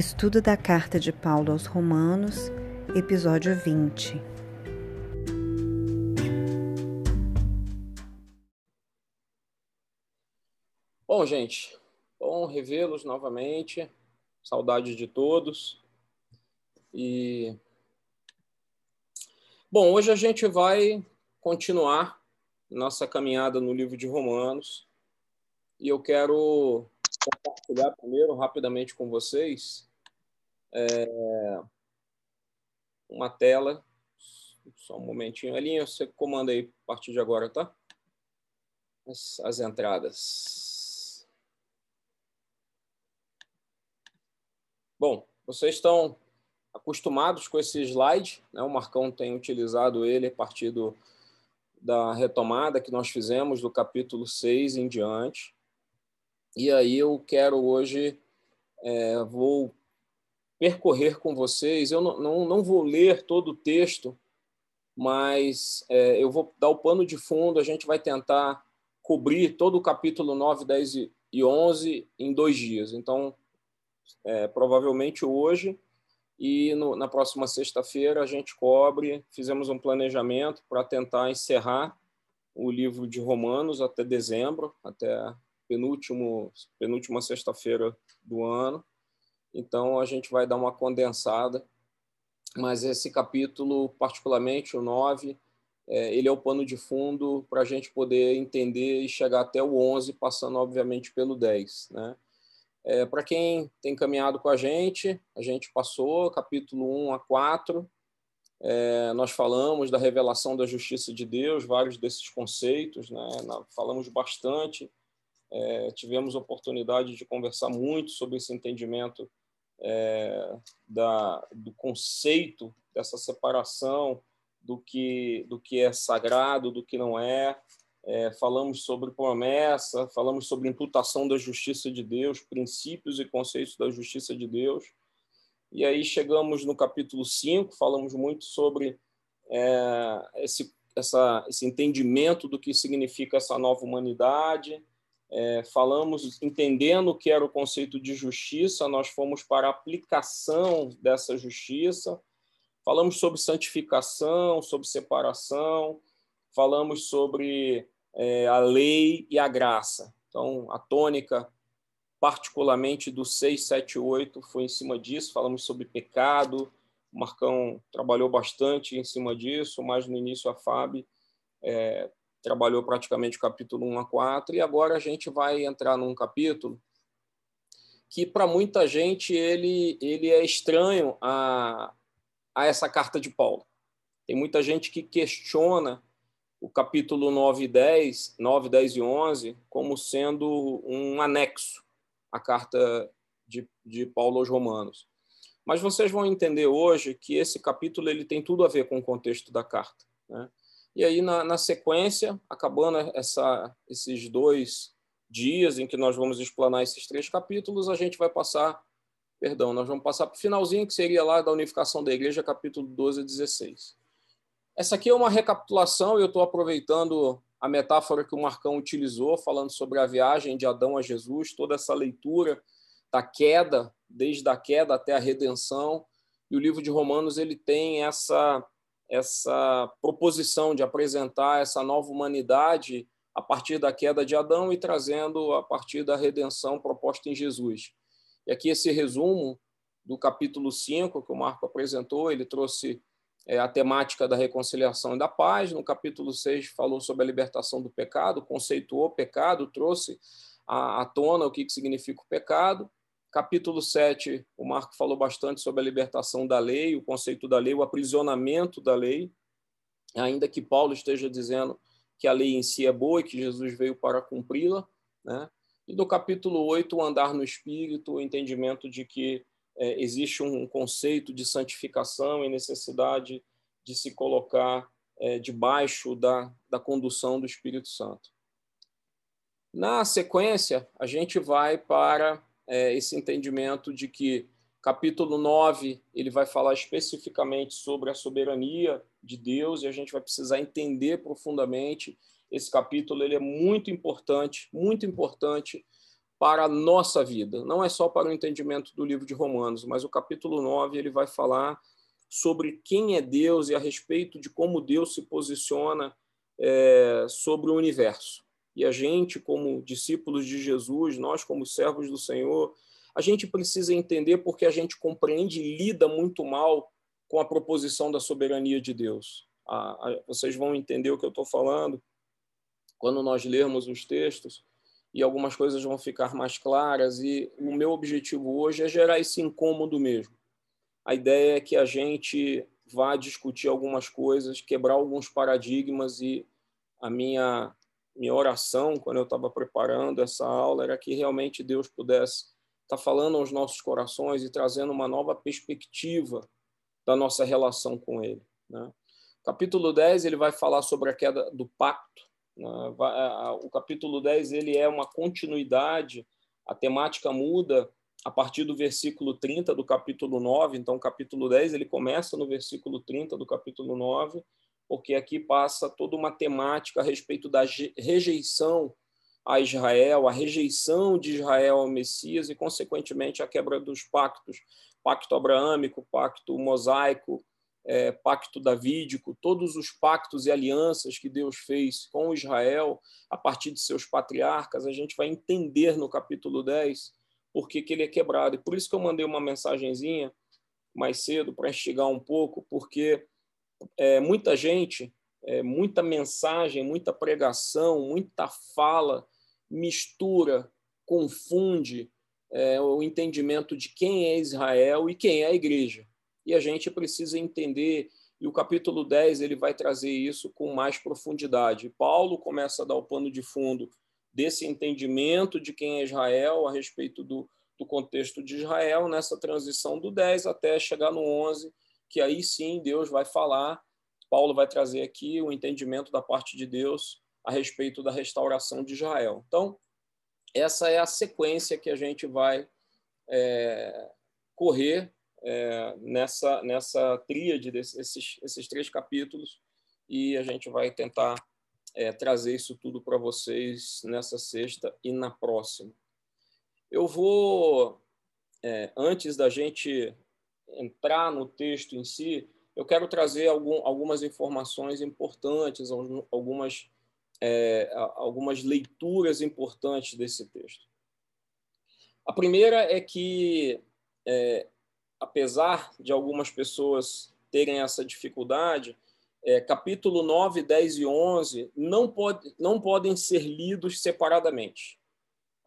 Estudo da Carta de Paulo aos Romanos, episódio 20. Bom, gente, bom revê-los novamente. Saudade de todos. E Bom, hoje a gente vai continuar nossa caminhada no livro de Romanos. E eu quero compartilhar primeiro rapidamente com vocês é, uma tela. Só um momentinho. Elinho, você comanda aí a partir de agora, tá? As, as entradas. Bom, vocês estão acostumados com esse slide, né? o Marcão tem utilizado ele a partir do, da retomada que nós fizemos do capítulo 6 em diante. E aí eu quero hoje, é, vou percorrer com vocês, eu não, não, não vou ler todo o texto, mas é, eu vou dar o pano de fundo, a gente vai tentar cobrir todo o capítulo 9, 10 e 11 em dois dias. Então, é, provavelmente hoje e no, na próxima sexta-feira a gente cobre, fizemos um planejamento para tentar encerrar o livro de Romanos até dezembro, até penúltimo, penúltima sexta-feira do ano. Então, a gente vai dar uma condensada, mas esse capítulo, particularmente o 9, é, ele é o pano de fundo para a gente poder entender e chegar até o 11, passando, obviamente, pelo 10. Né? É, para quem tem caminhado com a gente, a gente passou capítulo 1 a 4, é, nós falamos da revelação da justiça de Deus, vários desses conceitos, né? falamos bastante é, tivemos oportunidade de conversar muito sobre esse entendimento é, da, do conceito dessa separação do que, do que é sagrado, do que não é. é. Falamos sobre promessa, falamos sobre imputação da justiça de Deus, princípios e conceitos da justiça de Deus. E aí chegamos no capítulo 5, falamos muito sobre é, esse, essa, esse entendimento do que significa essa nova humanidade, é, falamos entendendo o que era o conceito de justiça, nós fomos para a aplicação dessa justiça, falamos sobre santificação, sobre separação, falamos sobre é, a lei e a graça. Então, a tônica, particularmente do 6, 7, 8, foi em cima disso, falamos sobre pecado, o Marcão trabalhou bastante em cima disso, mas no início a Fábio é, trabalhou praticamente o capítulo 1 a 4, e agora a gente vai entrar num capítulo que para muita gente ele, ele é estranho a, a essa carta de Paulo. Tem muita gente que questiona o capítulo 9 e 10, 9, 10 e 11 como sendo um anexo à carta de, de Paulo aos Romanos. Mas vocês vão entender hoje que esse capítulo ele tem tudo a ver com o contexto da carta. Né? E aí, na, na sequência, acabando essa, esses dois dias em que nós vamos explanar esses três capítulos, a gente vai passar, perdão, nós vamos passar para o finalzinho, que seria lá da unificação da igreja, capítulo 12 a 16. Essa aqui é uma recapitulação, eu estou aproveitando a metáfora que o Marcão utilizou, falando sobre a viagem de Adão a Jesus, toda essa leitura da queda, desde a queda até a redenção. E o livro de Romanos ele tem essa essa proposição de apresentar essa nova humanidade a partir da queda de Adão e trazendo a partir da redenção proposta em Jesus. E aqui esse resumo do capítulo 5 que o Marco apresentou, ele trouxe é, a temática da reconciliação e da paz. No capítulo 6 falou sobre a libertação do pecado, conceituou o pecado, trouxe à, tona o que significa o pecado. Capítulo 7, o Marco falou bastante sobre a libertação da lei, o conceito da lei, o aprisionamento da lei, ainda que Paulo esteja dizendo que a lei em si é boa e que Jesus veio para cumpri-la. Né? E do capítulo 8, o andar no espírito, o entendimento de que é, existe um conceito de santificação e necessidade de se colocar é, debaixo da, da condução do Espírito Santo. Na sequência, a gente vai para é, esse entendimento de que capítulo 9 ele vai falar especificamente sobre a soberania de Deus e a gente vai precisar entender profundamente esse capítulo ele é muito importante muito importante para a nossa vida. Não é só para o entendimento do livro de Romanos, mas o capítulo 9 ele vai falar sobre quem é Deus e a respeito de como Deus se posiciona é, sobre o universo. E a gente, como discípulos de Jesus, nós, como servos do Senhor, a gente precisa entender porque a gente compreende e lida muito mal com a proposição da soberania de Deus. vocês vão entender o que eu estou falando quando nós lermos os textos e algumas coisas vão ficar mais claras. E o meu objetivo hoje é gerar esse incômodo mesmo. A ideia é que a gente vá discutir algumas coisas, quebrar alguns paradigmas e a minha minha oração quando eu estava preparando essa aula era que realmente Deus pudesse estar tá falando aos nossos corações e trazendo uma nova perspectiva da nossa relação com Ele. Né? Capítulo 10 ele vai falar sobre a queda do pacto, né? O capítulo 10 ele é uma continuidade, a temática muda a partir do versículo 30 do capítulo 9. Então, o capítulo 10 ele começa no versículo 30 do capítulo 9, porque aqui passa toda uma temática a respeito da rejeição a Israel, a rejeição de Israel ao Messias e, consequentemente, a quebra dos pactos, pacto abraâmico, pacto mosaico, é, pacto davídico, todos os pactos e alianças que Deus fez com Israel a partir de seus patriarcas, a gente vai entender no capítulo 10 por que, que ele é quebrado. E por isso que eu mandei uma mensagenzinha mais cedo para instigar um pouco, porque é, muita gente, é, muita mensagem, muita pregação, muita fala mistura, confunde é, o entendimento de quem é Israel e quem é a igreja e a gente precisa entender e o capítulo 10 ele vai trazer isso com mais profundidade. Paulo começa a dar o pano de fundo desse entendimento de quem é Israel a respeito do, do contexto de Israel nessa transição do 10 até chegar no 11, que aí sim Deus vai falar, Paulo vai trazer aqui o entendimento da parte de Deus a respeito da restauração de Israel. Então, essa é a sequência que a gente vai é, correr é, nessa, nessa tríade desses esses três capítulos e a gente vai tentar é, trazer isso tudo para vocês nessa sexta e na próxima. Eu vou, é, antes da gente entrar no texto em si, eu quero trazer algum, algumas informações importantes, algumas, é, algumas leituras importantes desse texto. A primeira é que é, apesar de algumas pessoas terem essa dificuldade, é, capítulo 9, 10 e 11 não, pode, não podem ser lidos separadamente.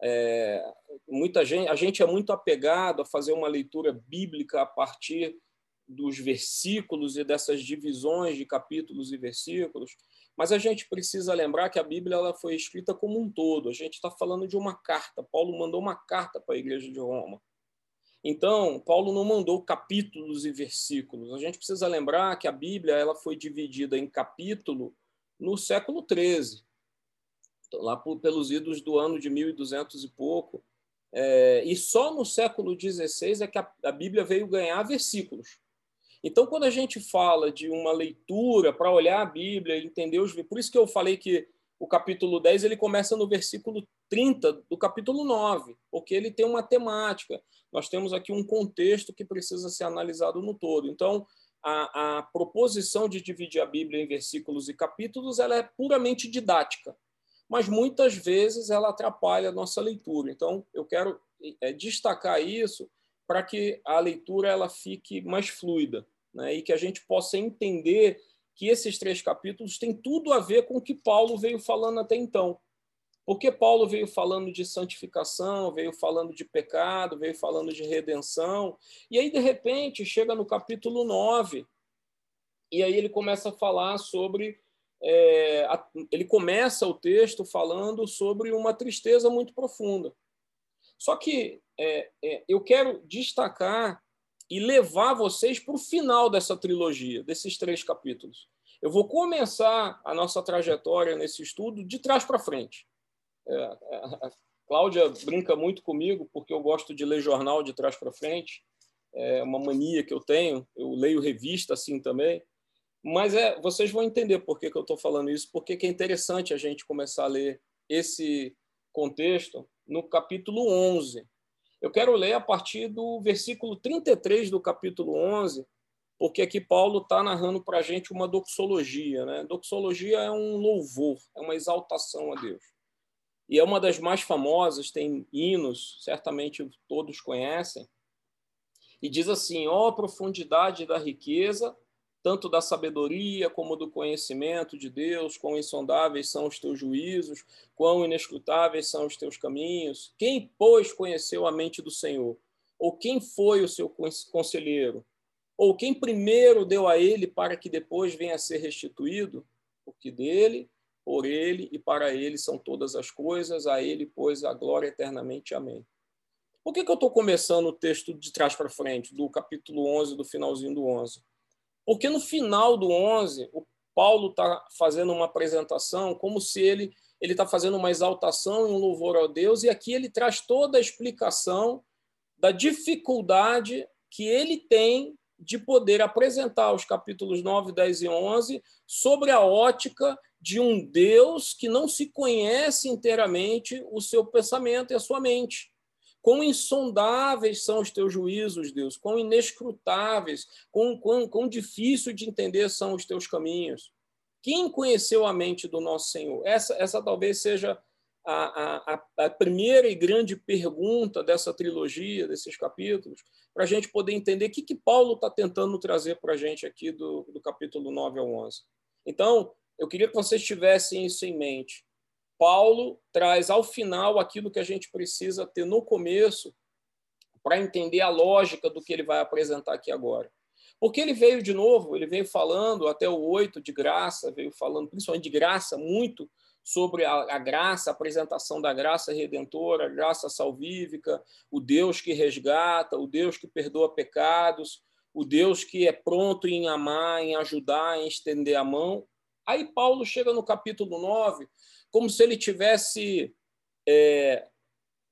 É, muita gente, a gente é muito apegado a fazer uma leitura bíblica a partir dos versículos e dessas divisões de capítulos e versículos, mas a gente precisa lembrar que a Bíblia ela foi escrita como um todo. A gente está falando de uma carta. Paulo mandou uma carta para a igreja de Roma. Então, Paulo não mandou capítulos e versículos. A gente precisa lembrar que a Bíblia ela foi dividida em capítulo no século XIII, lá por, pelos idos do ano de 1200 e pouco. É, e só no século XVI é que a, a Bíblia veio ganhar versículos. Então, quando a gente fala de uma leitura para olhar a Bíblia, entender os. Por isso que eu falei que o capítulo 10 ele começa no versículo 30 do capítulo 9, porque ele tem uma temática. Nós temos aqui um contexto que precisa ser analisado no todo. Então, a, a proposição de dividir a Bíblia em versículos e capítulos ela é puramente didática, mas muitas vezes ela atrapalha a nossa leitura. Então, eu quero é, destacar isso para que a leitura ela fique mais fluida né? e que a gente possa entender que esses três capítulos têm tudo a ver com o que Paulo veio falando até então. Porque Paulo veio falando de santificação, veio falando de pecado, veio falando de redenção, e aí, de repente, chega no capítulo 9, e aí ele começa a falar sobre. É, a, ele começa o texto falando sobre uma tristeza muito profunda. Só que é, é, eu quero destacar e levar vocês para o final dessa trilogia, desses três capítulos. Eu vou começar a nossa trajetória nesse estudo de trás para frente. É, a Cláudia brinca muito comigo porque eu gosto de ler jornal de trás para frente. É uma mania que eu tenho. Eu leio revista assim também. Mas é, vocês vão entender por que, que eu estou falando isso, porque que é interessante a gente começar a ler esse contexto no capítulo 11. Eu quero ler a partir do versículo 33 do capítulo 11, porque aqui Paulo está narrando para a gente uma doxologia. Né? Doxologia é um louvor, é uma exaltação a Deus. E é uma das mais famosas, tem hinos, certamente todos conhecem. E diz assim: ó oh, profundidade da riqueza, tanto da sabedoria como do conhecimento de Deus, quão insondáveis são os teus juízos, quão inescrutáveis são os teus caminhos. Quem, pois, conheceu a mente do Senhor? Ou quem foi o seu conselheiro? Ou quem primeiro deu a ele para que depois venha a ser restituído? Porque dele, por ele e para ele são todas as coisas, a ele, pois, a glória eternamente. Amém. Por que, que eu estou começando o texto de trás para frente, do capítulo 11, do finalzinho do 11? Porque no final do 11, o Paulo está fazendo uma apresentação como se ele ele está fazendo uma exaltação e um louvor ao Deus, e aqui ele traz toda a explicação da dificuldade que ele tem de poder apresentar os capítulos 9, 10 e 11 sobre a ótica de um Deus que não se conhece inteiramente o seu pensamento e a sua mente. Quão insondáveis são os teus juízos, Deus, quão inescrutáveis, quão, quão, quão difícil de entender são os teus caminhos. Quem conheceu a mente do nosso Senhor? Essa, essa talvez seja a, a, a primeira e grande pergunta dessa trilogia, desses capítulos, para a gente poder entender o que, que Paulo está tentando trazer para a gente aqui do, do capítulo 9 ao 11. Então, eu queria que vocês tivessem isso em mente. Paulo traz ao final aquilo que a gente precisa ter no começo para entender a lógica do que ele vai apresentar aqui agora. Porque ele veio de novo, ele veio falando até o 8 de graça, veio falando principalmente de graça, muito sobre a, a, graça, a apresentação da graça redentora, a graça salvífica, o Deus que resgata, o Deus que perdoa pecados, o Deus que é pronto em amar, em ajudar, em estender a mão. Aí Paulo chega no capítulo 9 como se ele tivesse é,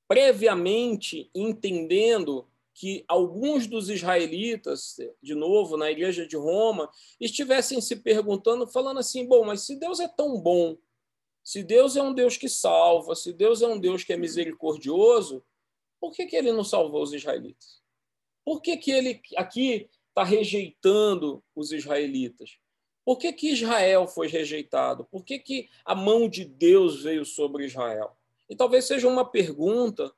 previamente entendendo que alguns dos israelitas, de novo, na igreja de Roma, estivessem se perguntando, falando assim: bom, mas se Deus é tão bom, se Deus é um Deus que salva, se Deus é um Deus que é misericordioso, por que, que ele não salvou os israelitas? Por que, que ele aqui está rejeitando os israelitas? Por que, que Israel foi rejeitado? Por que, que a mão de Deus veio sobre Israel? E talvez seja uma pergunta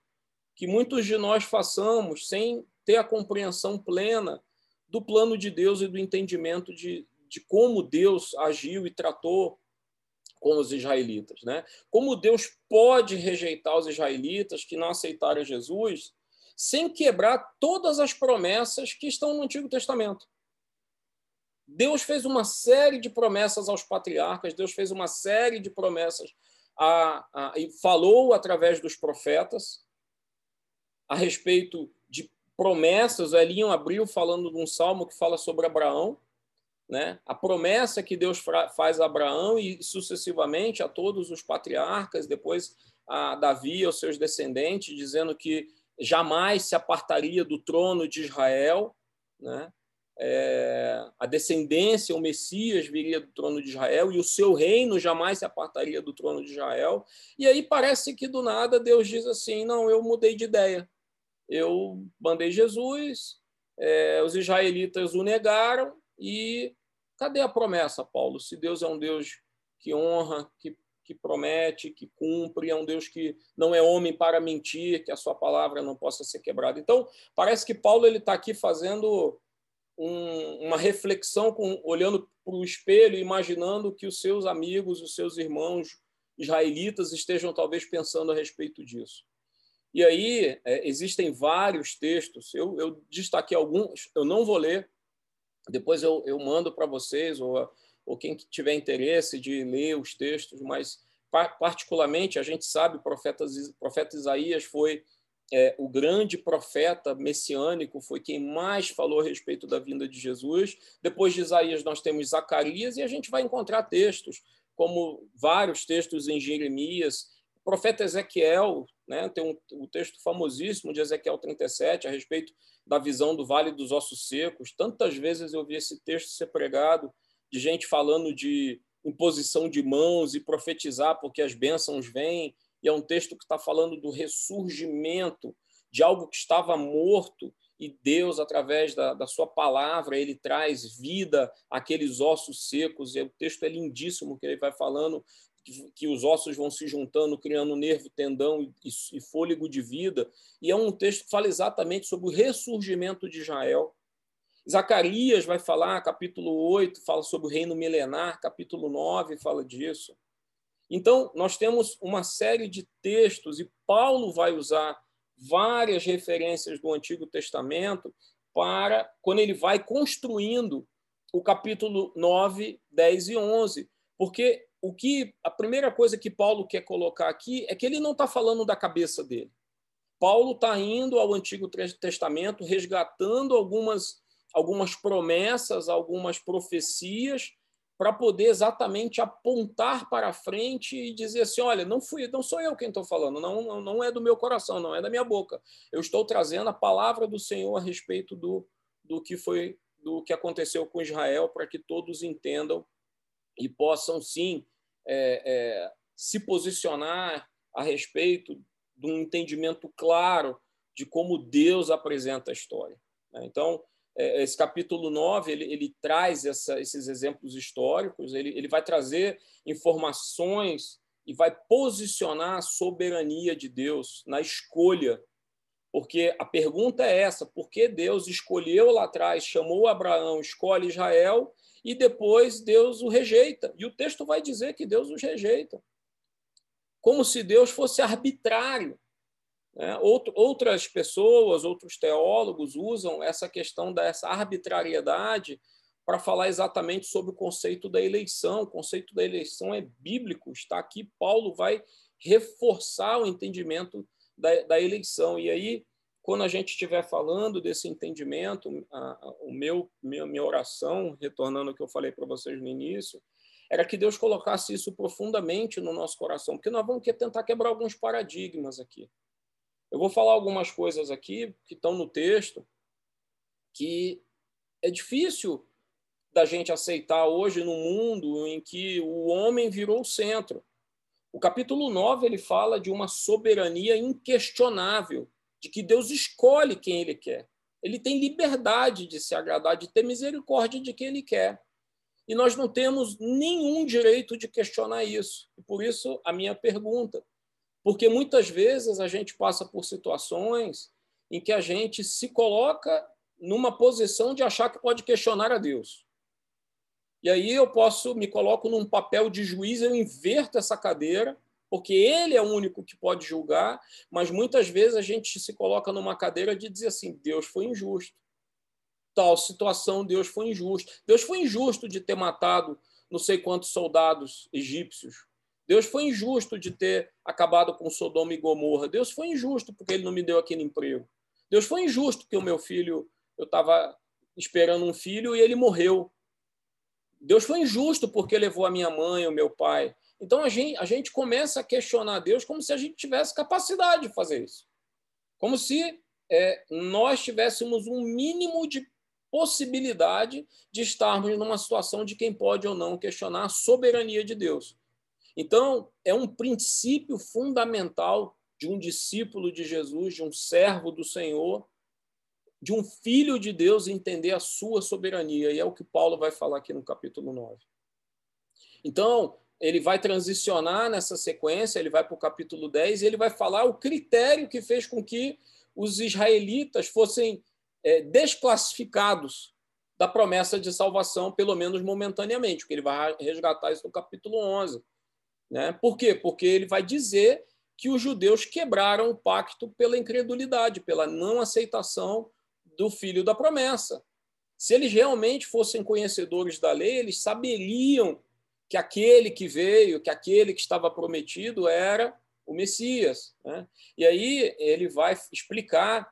que muitos de nós façamos sem ter a compreensão plena do plano de Deus e do entendimento de, de como Deus agiu e tratou com os israelitas. Né? Como Deus pode rejeitar os israelitas que não aceitaram Jesus sem quebrar todas as promessas que estão no Antigo Testamento. Deus fez uma série de promessas aos patriarcas, Deus fez uma série de promessas a, a, e falou através dos profetas a respeito de promessas. O Elinho abriu falando de um salmo que fala sobre Abraão, né? a promessa que Deus faz a Abraão e sucessivamente a todos os patriarcas, depois a Davi e aos seus descendentes, dizendo que jamais se apartaria do trono de Israel. Né? É, a descendência, o Messias viria do trono de Israel e o seu reino jamais se apartaria do trono de Israel. E aí parece que do nada Deus diz assim: não, eu mudei de ideia. Eu mandei Jesus, é, os israelitas o negaram e cadê a promessa, Paulo? Se Deus é um Deus que honra, que, que promete, que cumpre, é um Deus que não é homem para mentir, que a sua palavra não possa ser quebrada. Então, parece que Paulo ele está aqui fazendo um, uma reflexão com, olhando para o espelho, imaginando que os seus amigos, os seus irmãos israelitas estejam talvez pensando a respeito disso. E aí é, existem vários textos, eu, eu, destaquei alguns, eu não vou ler, depois eu, eu mando para vocês, ou, ou quem tiver interesse de ler os textos, mas particularmente a gente sabe, o profeta, profeta Isaías foi é, o grande profeta messiânico, foi quem mais falou a respeito da vinda de Jesus. Depois de Isaías, nós temos Zacarias, e a gente vai encontrar textos, como vários textos em Jeremias. O profeta Ezequiel, né, tem um, um texto famosíssimo de Ezequiel 37 a respeito da visão do Vale dos Ossos Secos. Tantas vezes eu vi esse texto ser pregado, de gente falando de imposição de mãos e profetizar porque as bênçãos vêm e é um texto que está falando do ressurgimento de algo que estava morto e Deus, através da, da sua palavra, ele traz vida àqueles ossos secos. E o texto é lindíssimo, que ele vai falando que, que os ossos vão se juntando, criando nervo, tendão e, e fôlego de vida. E é um texto que fala exatamente sobre o ressurgimento de Israel. Zacarias vai falar, capítulo 8, fala sobre o reino milenar, capítulo 9 fala disso. Então, nós temos uma série de textos, e Paulo vai usar várias referências do Antigo Testamento para quando ele vai construindo o capítulo 9, 10 e 11. Porque o que a primeira coisa que Paulo quer colocar aqui é que ele não está falando da cabeça dele. Paulo está indo ao Antigo Testamento, resgatando algumas, algumas promessas, algumas profecias para poder exatamente apontar para frente e dizer assim, olha, não fui, não sou eu quem estou falando, não, não é do meu coração, não é da minha boca. Eu estou trazendo a palavra do Senhor a respeito do, do que foi, do que aconteceu com Israel, para que todos entendam e possam sim é, é, se posicionar a respeito de um entendimento claro de como Deus apresenta a história. Né? Então, esse capítulo 9 ele, ele traz essa, esses exemplos históricos, ele, ele vai trazer informações e vai posicionar a soberania de Deus na escolha. Porque a pergunta é essa: por que Deus escolheu lá atrás, chamou Abraão, escolhe Israel, e depois Deus o rejeita? E o texto vai dizer que Deus os rejeita. Como se Deus fosse arbitrário. Né? outras pessoas, outros teólogos usam essa questão dessa arbitrariedade para falar exatamente sobre o conceito da eleição. O conceito da eleição é bíblico, está aqui. Paulo vai reforçar o entendimento da, da eleição. E aí, quando a gente estiver falando desse entendimento, a, a, o meu minha, minha oração, retornando ao que eu falei para vocês no início, era que Deus colocasse isso profundamente no nosso coração, porque nós vamos tentar quebrar alguns paradigmas aqui. Eu vou falar algumas coisas aqui que estão no texto que é difícil da gente aceitar hoje no mundo em que o homem virou o centro. O capítulo 9 ele fala de uma soberania inquestionável, de que Deus escolhe quem ele quer. Ele tem liberdade de se agradar, de ter misericórdia de quem ele quer. E nós não temos nenhum direito de questionar isso. E por isso a minha pergunta: porque muitas vezes a gente passa por situações em que a gente se coloca numa posição de achar que pode questionar a Deus. E aí eu posso, me coloco num papel de juiz, eu inverto essa cadeira, porque ele é o único que pode julgar, mas muitas vezes a gente se coloca numa cadeira de dizer assim: Deus foi injusto. Tal situação, Deus foi injusto. Deus foi injusto de ter matado não sei quantos soldados egípcios. Deus foi injusto de ter acabado com Sodoma e Gomorra. Deus foi injusto porque ele não me deu aquele emprego. Deus foi injusto que o meu filho, eu estava esperando um filho e ele morreu. Deus foi injusto porque levou a minha mãe, o meu pai. Então a gente, a gente começa a questionar Deus como se a gente tivesse capacidade de fazer isso. Como se é, nós tivéssemos um mínimo de possibilidade de estarmos numa situação de quem pode ou não questionar a soberania de Deus. Então, é um princípio fundamental de um discípulo de Jesus, de um servo do Senhor, de um filho de Deus entender a sua soberania. E é o que Paulo vai falar aqui no capítulo 9. Então, ele vai transicionar nessa sequência, ele vai para o capítulo 10 e ele vai falar o critério que fez com que os israelitas fossem é, desclassificados da promessa de salvação, pelo menos momentaneamente, porque ele vai resgatar isso no capítulo 11. Né? Por quê? Porque ele vai dizer que os judeus quebraram o pacto pela incredulidade, pela não aceitação do filho da promessa. Se eles realmente fossem conhecedores da lei, eles saberiam que aquele que veio, que aquele que estava prometido era o Messias. Né? E aí ele vai explicar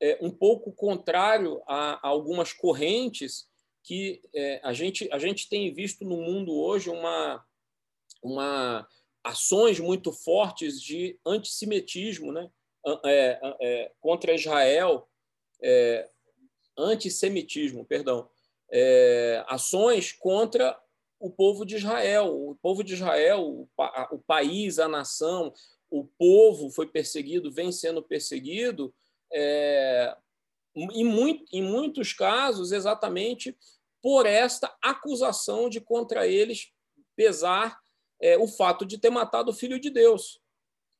é, um pouco contrário a, a algumas correntes que é, a, gente, a gente tem visto no mundo hoje uma, uma ações muito fortes de antissemitismo, né? É, é, contra Israel, é, antissemitismo, perdão, é, ações contra o povo de Israel, o povo de Israel, o, o país, a nação, o, povo foi perseguido, vem sendo perseguido, é, em, muito, em muitos casos, exatamente por esta acusação de contra eles pesar é, o fato de ter matado o filho de Deus.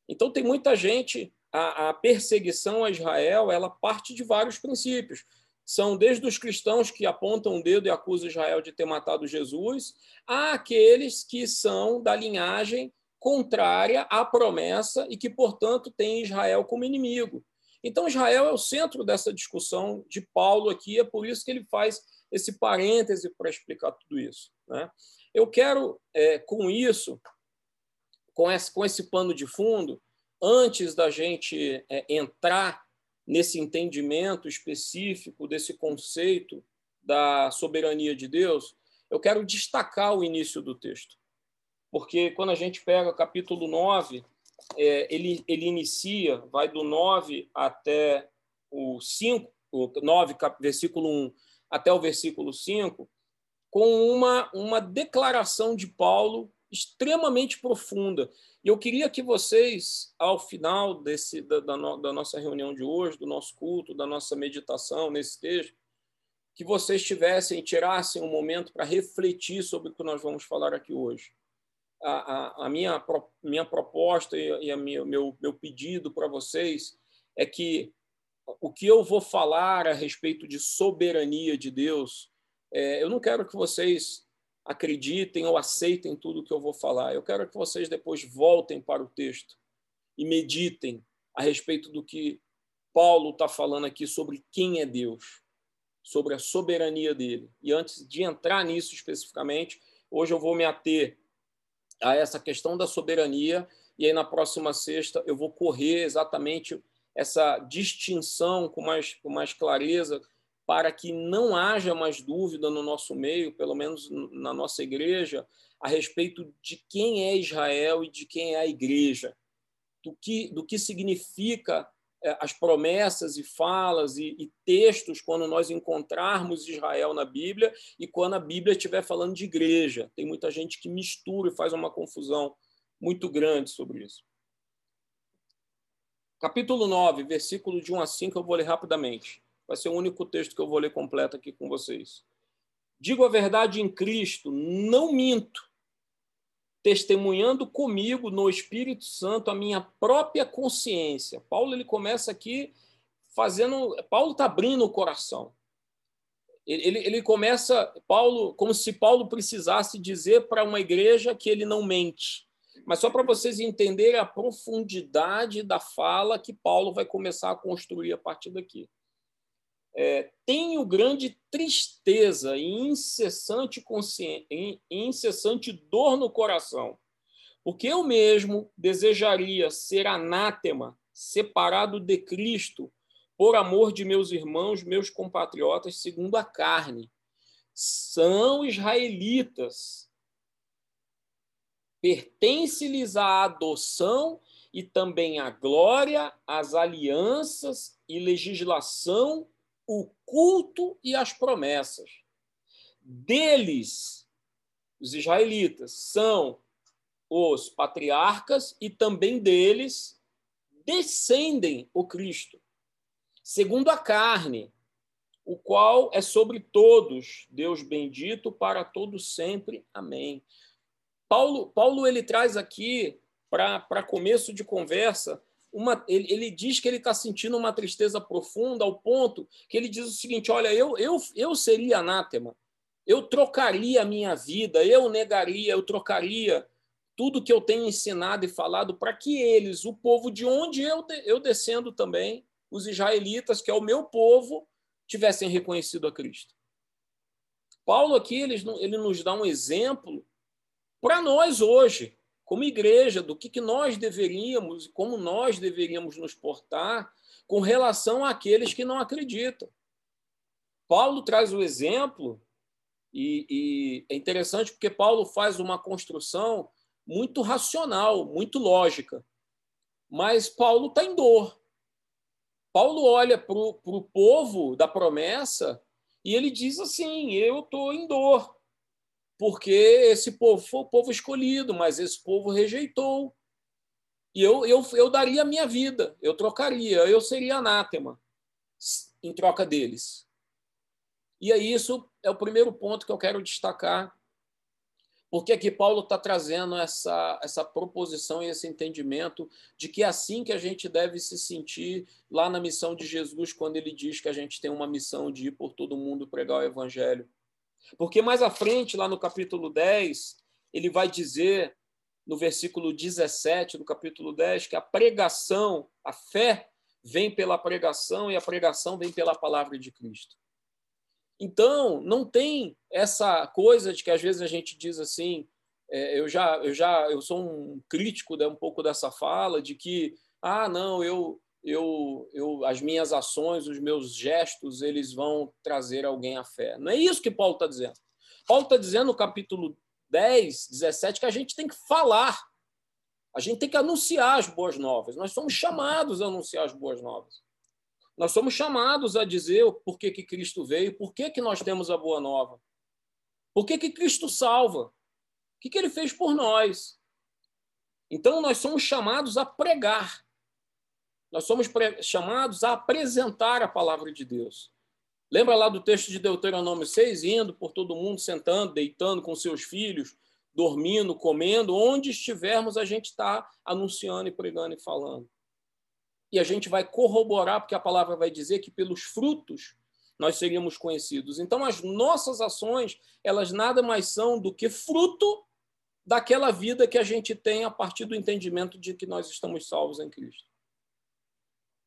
Então, tem muita gente. A, a perseguição a Israel ela parte de vários princípios são desde os cristãos que apontam o dedo e acusam Israel de ter matado Jesus, a aqueles que são da linhagem contrária à promessa e que, portanto, têm Israel como inimigo. Então, Israel é o centro dessa discussão de Paulo aqui, é por isso que ele faz esse parêntese para explicar tudo isso. Né? Eu quero, é, com isso, com esse, com esse pano de fundo, antes da gente é, entrar nesse entendimento específico desse conceito da soberania de Deus, eu quero destacar o início do texto. Porque quando a gente pega o capítulo 9, é, ele, ele inicia, vai do 9 até o 5, o 9, versículo 1 até o versículo 5, com uma, uma declaração de Paulo extremamente profunda. E eu queria que vocês, ao final desse, da, da, no, da nossa reunião de hoje, do nosso culto, da nossa meditação nesse texto, que vocês tivessem, tirassem um momento para refletir sobre o que nós vamos falar aqui hoje a, a, minha, minha proposta e, a minha, meu, meu pedido para vocês é que o que eu vou falar a respeito de soberania de Deus, é, eu não quero que vocês acreditem ou aceitem tudo que eu vou falar. Eu quero que vocês depois voltem para o texto e meditem a respeito do que Paulo está falando aqui sobre quem é Deus, sobre a soberania dele. E antes de entrar nisso especificamente, hoje eu vou me ater a essa questão da soberania, e aí na próxima sexta eu vou correr exatamente essa distinção com mais, com mais clareza, para que não haja mais dúvida no nosso meio, pelo menos na nossa igreja, a respeito de quem é Israel e de quem é a igreja, do que, do que significa é, as promessas e falas e, e, textos quando nós encontrarmos Israel na Bíblia e quando a Bíblia estiver falando de igreja. Tem muita gente que mistura e faz uma confusão muito grande sobre isso. Capítulo 9, versículo de 1 a 5, eu vou ler rapidamente. Vai ser o único texto que eu vou ler completo aqui com vocês. Digo a verdade em Cristo, não minto testemunhando comigo no Espírito Santo a minha própria consciência. Paulo ele começa aqui fazendo. Paulo está abrindo o coração. Ele, ele começa, Paulo, como se Paulo precisasse dizer para uma igreja que ele não mente. Mas só para vocês entenderem a profundidade da fala que Paulo vai começar a construir a partir daqui é, tenho grande tristeza e incessante, incessante dor no coração, porque eu mesmo desejaria ser anátema, separado de Cristo, por amor de meus irmãos, meus compatriotas, segundo a carne. São israelitas. Pertence-lhes a adoção e também a glória, as alianças e legislação o culto e as promessas. Deles, os israelitas, são os patriarcas e também deles descendem o Cristo, segundo a carne, o qual é sobre todos, Deus bendito para todos sempre. Amém. Paulo, Paulo ele traz aqui para começo de conversa uma, ele, ele diz que ele está sentindo uma tristeza profunda ao ponto que ele diz o seguinte: olha, eu, eu, eu seria anátema, eu trocaria a minha vida, eu negaria, eu trocaria tudo que eu tenho ensinado e falado para que eles, o povo de onde eu, eu descendo também, os israelitas, que é o meu povo, tivessem reconhecido a Cristo. Paulo aqui ele, ele nos dá um exemplo para nós hoje como igreja, do que, que nós deveríamos, como nós deveríamos nos portar com relação àqueles que não acreditam. Paulo traz o exemplo, e, e é interessante porque Paulo faz uma construção muito racional, muito lógica. Mas Paulo está em dor. Paulo olha para o povo da promessa e ele diz assim: Eu estou em dor porque esse povo foi o povo escolhido, mas esse povo rejeitou. E eu, eu, eu daria a minha vida, eu trocaria, eu seria anátema em troca deles. E aí, isso é o primeiro ponto que eu quero destacar, porque aqui Paulo está trazendo essa, essa proposição e esse entendimento de que é assim que a gente deve se sentir lá na missão de Jesus, quando ele diz que a gente tem uma missão de ir por todo mundo pregar o evangelho. Porque mais à frente, lá no capítulo 10, ele vai dizer no versículo 17 do capítulo 10, que a pregação, a fé, vem pela pregação e a pregação vem pela palavra de Cristo. Então, não tem essa coisa de que às vezes a gente diz assim, é, eu já eu já eu sou um crítico de um pouco dessa fala de que ah, não, eu eu, eu as minhas ações, os meus gestos, eles vão trazer alguém à fé. Não é isso que Paulo está dizendo. Paulo está dizendo no capítulo 10, 17, que a gente tem que falar. A gente tem que anunciar as boas novas. Nós somos chamados a anunciar as boas novas. Nós somos chamados a dizer por que, que Cristo veio, por que, que nós temos a boa nova. Por que, que Cristo salva? O que, que ele fez por nós? Então, nós somos chamados a pregar. Nós somos chamados a apresentar a palavra de Deus. Lembra lá do texto de Deuteronômio 6, indo por todo mundo, sentando, deitando com seus filhos, dormindo, comendo, onde estivermos, a gente está anunciando e pregando e falando. E a gente vai corroborar, porque a palavra vai dizer que pelos frutos nós seríamos conhecidos. Então, as nossas ações, elas nada mais são do que fruto daquela vida que a gente tem a partir do entendimento de que nós estamos salvos em Cristo.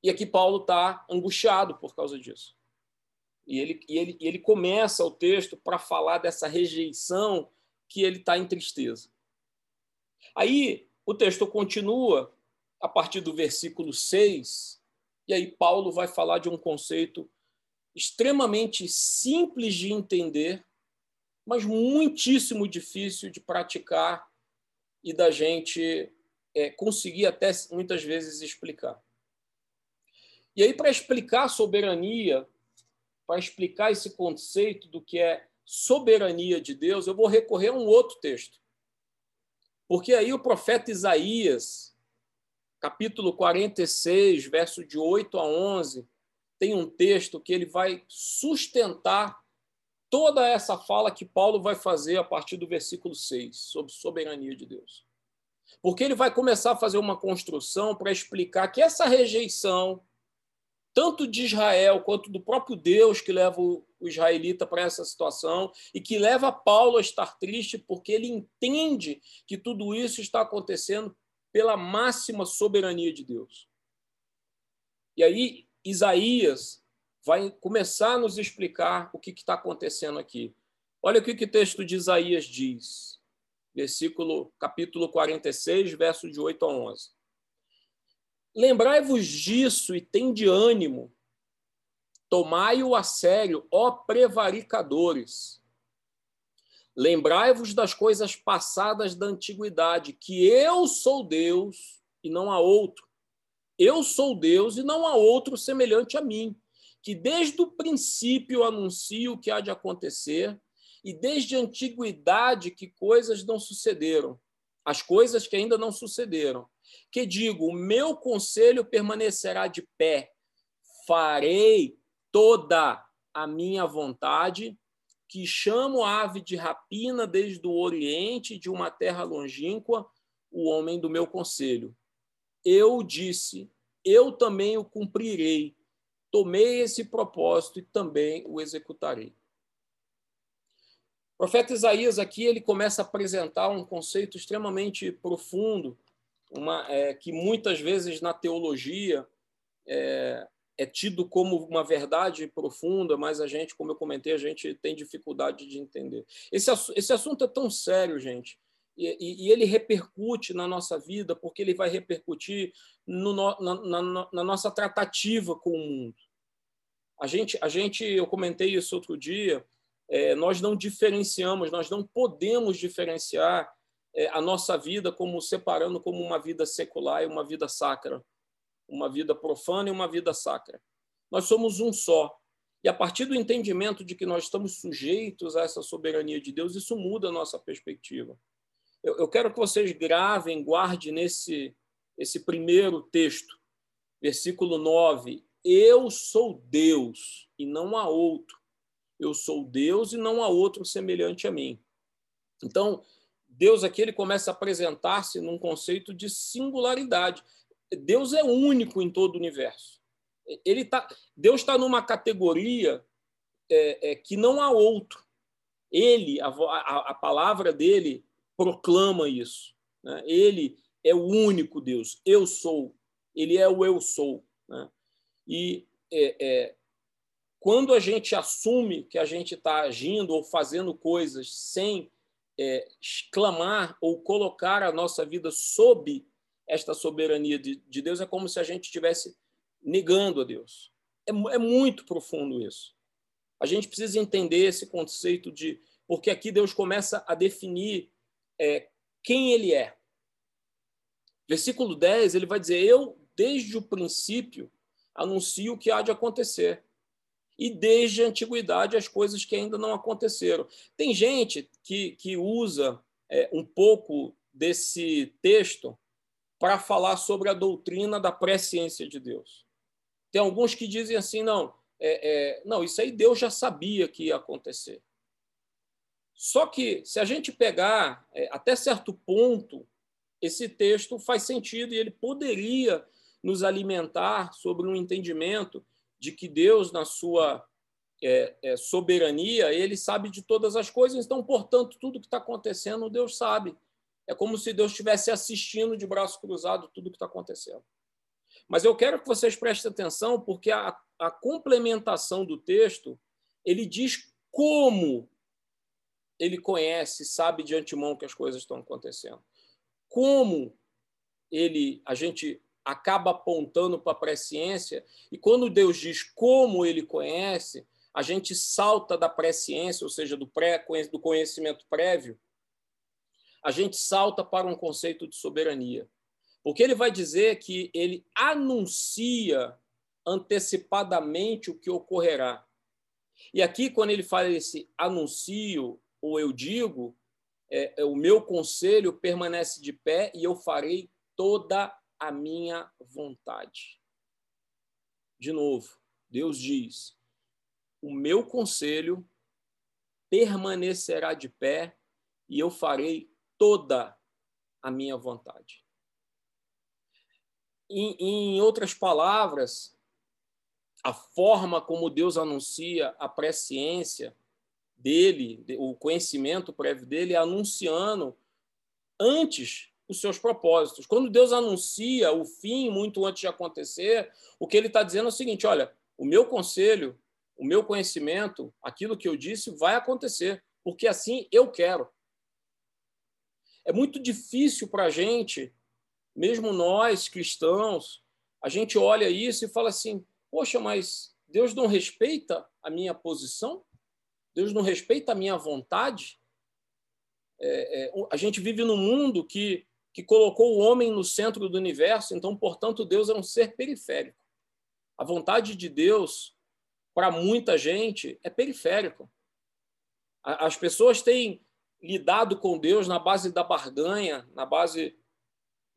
E aqui Paulo está angustiado por causa disso. E ele, e ele, e ele começa o texto para falar dessa rejeição que ele está em tristeza. Aí o texto continua a partir do versículo 6, e aí Paulo vai falar de um conceito extremamente simples de entender, mas muitíssimo difícil de praticar e da gente é, conseguir até muitas vezes explicar. E aí, para explicar soberania, para explicar esse conceito do que é soberania de Deus, eu vou recorrer a um outro texto. Porque aí o profeta Isaías, capítulo 46, verso de 8 a 11, tem um texto que ele vai sustentar toda essa fala que Paulo vai fazer a partir do versículo 6, sobre soberania de Deus. Porque ele vai começar a fazer uma construção para explicar que essa rejeição tanto de Israel quanto do próprio Deus que leva o israelita para essa situação e que leva Paulo a estar triste porque ele entende que tudo isso está acontecendo pela máxima soberania de Deus. E aí Isaías vai começar a nos explicar o que está acontecendo aqui. Olha o que o texto de Isaías diz, versículo capítulo 46, verso de 8 a 11. Lembrai-vos disso e tende ânimo. Tomai-o a sério, ó prevaricadores. Lembrai-vos das coisas passadas da antiguidade, que eu sou Deus e não há outro. Eu sou Deus e não há outro semelhante a mim, que desde o princípio anuncio o que há de acontecer, e desde a antiguidade que coisas não sucederam, as coisas que ainda não sucederam que digo: o meu conselho permanecerá de pé, farei toda a minha vontade, que chamo ave de rapina desde o oriente de uma terra longínqua, o homem do meu conselho. Eu disse, eu também o cumprirei. Tomei esse propósito e também o executarei. O profeta Isaías aqui ele começa a apresentar um conceito extremamente profundo uma, é, que muitas vezes na teologia é, é, tido como uma verdade profunda, mas a gente, como eu comentei, a gente tem dificuldade de entender. Esse, esse assunto é tão sério, gente, e, e ele repercute na nossa vida, porque ele vai repercutir no, na, na, na nossa tratativa com o mundo. A gente, a gente, eu comentei isso outro dia, é, nós não diferenciamos, nós não podemos diferenciar a nossa vida como separando como uma vida secular e uma vida sacra, uma vida profana e uma vida sacra. Nós somos um só. E a partir do entendimento de que nós estamos sujeitos a essa soberania de Deus, isso muda a nossa perspectiva. Eu, eu quero que vocês gravem, guardem nesse, esse primeiro texto, versículo 9: Eu sou Deus e não há outro. Eu sou Deus e não há outro semelhante a mim. Então, Deus aqui ele começa a apresentar-se num conceito de singularidade. Deus é único em todo o universo. Ele tá, Deus está numa categoria é, é, que não há outro. Ele, a, a, a palavra dele proclama isso. Né? Ele é o único Deus. Eu sou. Ele é o eu sou. Né? E é, é quando a gente assume que a gente está agindo ou fazendo coisas sem é, exclamar ou colocar a nossa vida sob esta soberania de, de Deus, é como se a gente estivesse negando a Deus. É, é muito profundo isso. A gente precisa entender esse conceito de. Porque aqui Deus começa a definir é, quem ele é. Versículo 10, ele vai dizer: Eu, desde o princípio, anuncio o que há de acontecer e desde a antiguidade as coisas que ainda não aconteceram. Tem gente que, que usa é, um pouco desse texto para falar sobre a doutrina da presciência de Deus. Tem alguns que dizem assim, não, é, é, não, isso aí Deus já sabia que ia acontecer. Só que, se a gente pegar é, até certo ponto, esse texto faz sentido e ele poderia nos alimentar sobre um entendimento de que Deus, na sua é, é, soberania, ele sabe de todas as coisas, então, portanto, tudo que está acontecendo, Deus sabe. É como se Deus estivesse assistindo de braço cruzado tudo que está acontecendo. Mas eu quero que vocês prestem atenção, porque a, a complementação do texto ele diz como ele conhece, sabe de antemão que as coisas estão acontecendo. Como ele, a gente acaba apontando para a presciência, e quando Deus diz como ele conhece, a gente salta da presciência, ou seja, do, pré, do conhecimento prévio, a gente salta para um conceito de soberania. Porque ele vai dizer que ele anuncia antecipadamente o que ocorrerá. E aqui, quando ele fala esse anuncio, ou eu digo, é, é, o meu conselho permanece de pé e eu farei toda a minha vontade. De novo, Deus diz: o meu conselho permanecerá de pé e eu farei toda a minha vontade. Em, em outras palavras, a forma como Deus anuncia a presciência dele, o conhecimento prévio dele, é anunciando antes os seus propósitos. Quando Deus anuncia o fim muito antes de acontecer, o que ele está dizendo é o seguinte: olha, o meu conselho, o meu conhecimento, aquilo que eu disse vai acontecer, porque assim eu quero. É muito difícil para a gente, mesmo nós cristãos, a gente olha isso e fala assim: poxa, mas Deus não respeita a minha posição? Deus não respeita a minha vontade? É, é, a gente vive num mundo que que colocou o homem no centro do universo, então, portanto, Deus é um ser periférico. A vontade de Deus, para muita gente, é periférico. As pessoas têm lidado com Deus na base da barganha, na base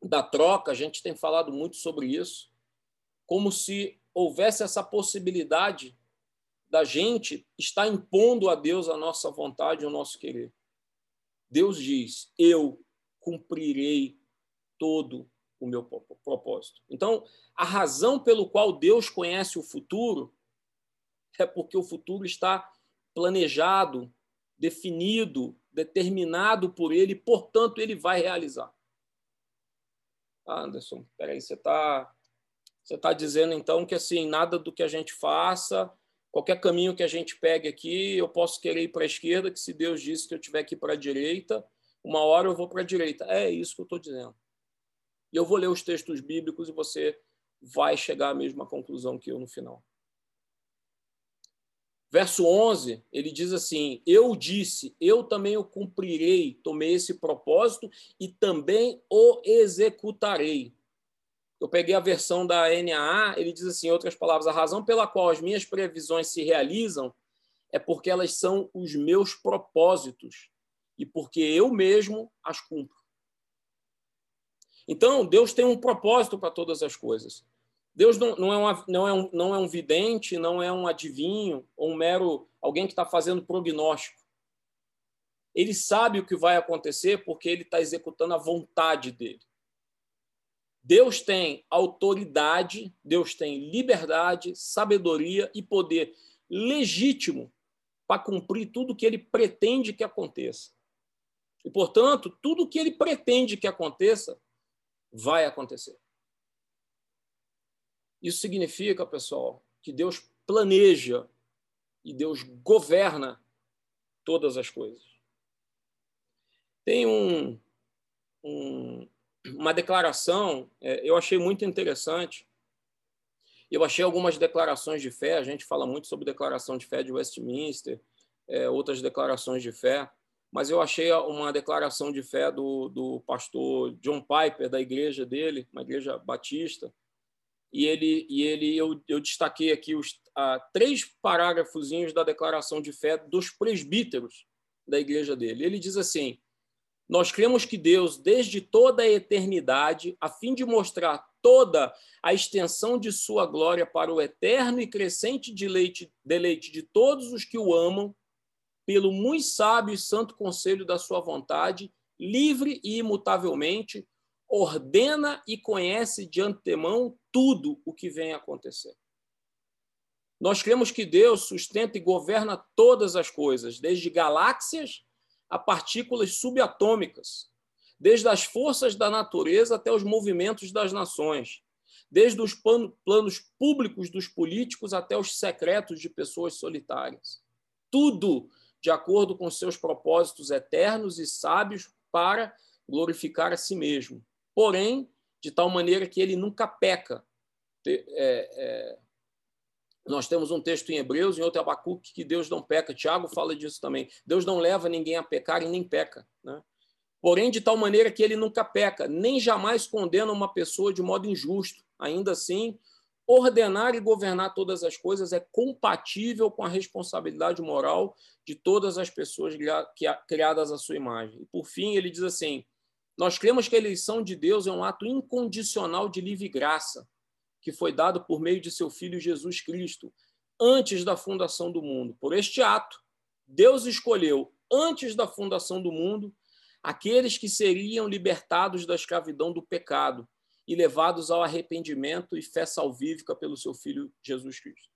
da troca, a gente tem falado muito sobre isso, como se houvesse essa possibilidade da gente estar impondo a Deus a nossa vontade, o nosso querer. Deus diz: Eu cumprirei todo o meu propósito. Então, a razão pelo qual Deus conhece o futuro é porque o futuro está planejado, definido, determinado por ele, portanto, ele vai realizar. Ah, Anderson, peraí, você está você tá dizendo então que assim nada do que a gente faça, qualquer caminho que a gente pegue aqui, eu posso querer ir para a esquerda, que se Deus disse que eu tiver que ir para a direita, uma hora eu vou para a direita. É isso que eu estou dizendo. E eu vou ler os textos bíblicos e você vai chegar à mesma conclusão que eu no final. Verso 11, ele diz assim: Eu disse, eu também o cumprirei, tomei esse propósito e também o executarei. Eu peguei a versão da NAA, ele diz assim, em outras palavras, a razão pela qual as minhas previsões se realizam é porque elas são os meus propósitos e porque eu mesmo as cumpro. Então, Deus tem um propósito para todas as coisas. Deus não, não, é uma, não, é um, não é um vidente, não é um adivinho, ou um mero alguém que está fazendo prognóstico. Ele sabe o que vai acontecer porque ele está executando a vontade dele. Deus tem autoridade, Deus tem liberdade, sabedoria e poder legítimo para cumprir tudo que ele pretende que aconteça. E, portanto, tudo que ele pretende que aconteça vai acontecer. Isso significa, pessoal, que Deus planeja e Deus governa todas as coisas. Tem um, um, uma declaração, é, eu achei muito interessante. Eu achei algumas declarações de fé, a gente fala muito sobre declaração de fé de Westminster, é, outras declarações de fé, mas eu achei uma declaração de fé do, do pastor John Piper, da igreja dele, uma igreja batista, e ele, e ele eu, eu destaquei aqui os três parágrafozinhos da declaração de fé dos presbíteros da igreja dele. Ele diz assim: Nós cremos que Deus, desde toda a eternidade, a fim de mostrar toda a extensão de sua glória para o eterno e crescente deleite, deleite de todos os que o amam, pelo muito sábio e santo conselho da sua vontade, livre e imutavelmente, ordena e conhece de antemão tudo o que vem acontecer. Nós cremos que Deus sustenta e governa todas as coisas, desde galáxias a partículas subatômicas, desde as forças da natureza até os movimentos das nações, desde os planos públicos dos políticos até os secretos de pessoas solitárias. Tudo de acordo com seus propósitos eternos e sábios para glorificar a si mesmo porém, de tal maneira que ele nunca peca. É, é, nós temos um texto em Hebreus, em outro Abacuque, que Deus não peca. Tiago fala disso também. Deus não leva ninguém a pecar e nem peca. Né? Porém, de tal maneira que ele nunca peca, nem jamais condena uma pessoa de modo injusto. Ainda assim, ordenar e governar todas as coisas é compatível com a responsabilidade moral de todas as pessoas criadas à sua imagem. E, por fim, ele diz assim: nós cremos que a eleição de Deus é um ato incondicional de livre graça, que foi dado por meio de seu Filho Jesus Cristo, antes da fundação do mundo. Por este ato, Deus escolheu, antes da fundação do mundo, aqueles que seriam libertados da escravidão do pecado e levados ao arrependimento e fé salvífica pelo seu Filho Jesus Cristo.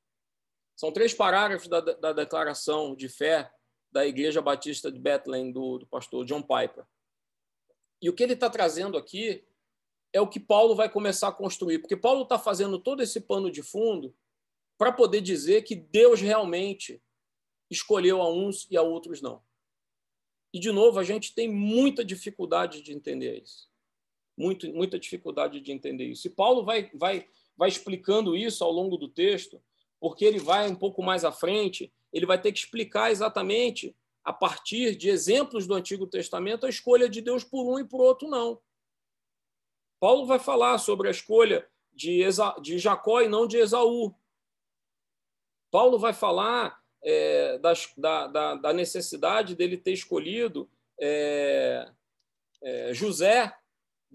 São três parágrafos da, da declaração de fé da Igreja Batista de Bethlehem, do, do pastor John Piper. E o que ele está trazendo aqui é o que Paulo vai começar a construir, porque Paulo está fazendo todo esse pano de fundo para poder dizer que Deus realmente escolheu a uns e a outros não. E, de novo, a gente tem muita dificuldade de entender isso. Muito, muita dificuldade de entender isso. E Paulo vai, vai, vai explicando isso ao longo do texto, porque ele vai um pouco mais à frente, ele vai ter que explicar exatamente a partir de exemplos do Antigo Testamento, a escolha de Deus por um e por outro não. Paulo vai falar sobre a escolha de, Esa, de Jacó e não de Esaú. Paulo vai falar é, das, da, da, da, necessidade dele ter escolhido é, é, José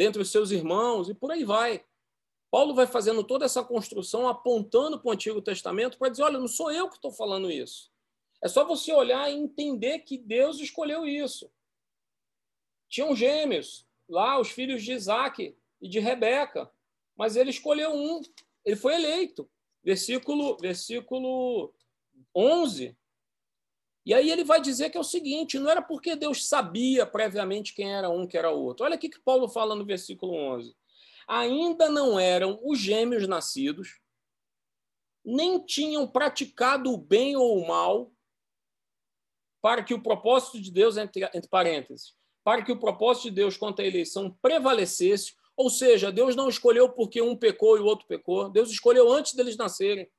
dentre os seus irmãos e por aí vai. Paulo vai fazendo toda essa construção apontando para o Antigo Testamento para dizer: olha, não sou eu que estou falando isso. É só você olhar e entender que Deus escolheu isso. Tinham gêmeos lá, os filhos de Isaac e de Rebeca, mas ele escolheu um, ele foi eleito. Versículo, versículo 11. E aí ele vai dizer que é o seguinte: não era porque Deus sabia previamente quem era um, que era outro. Olha o que Paulo fala no versículo 11. Ainda não eram os gêmeos nascidos, nem tinham praticado o bem ou o mal, para que o propósito de Deus, entre, entre parênteses, para que o propósito de Deus quanto à eleição prevalecesse, ou seja, Deus não escolheu porque um pecou e o outro pecou, Deus escolheu antes deles nascerem.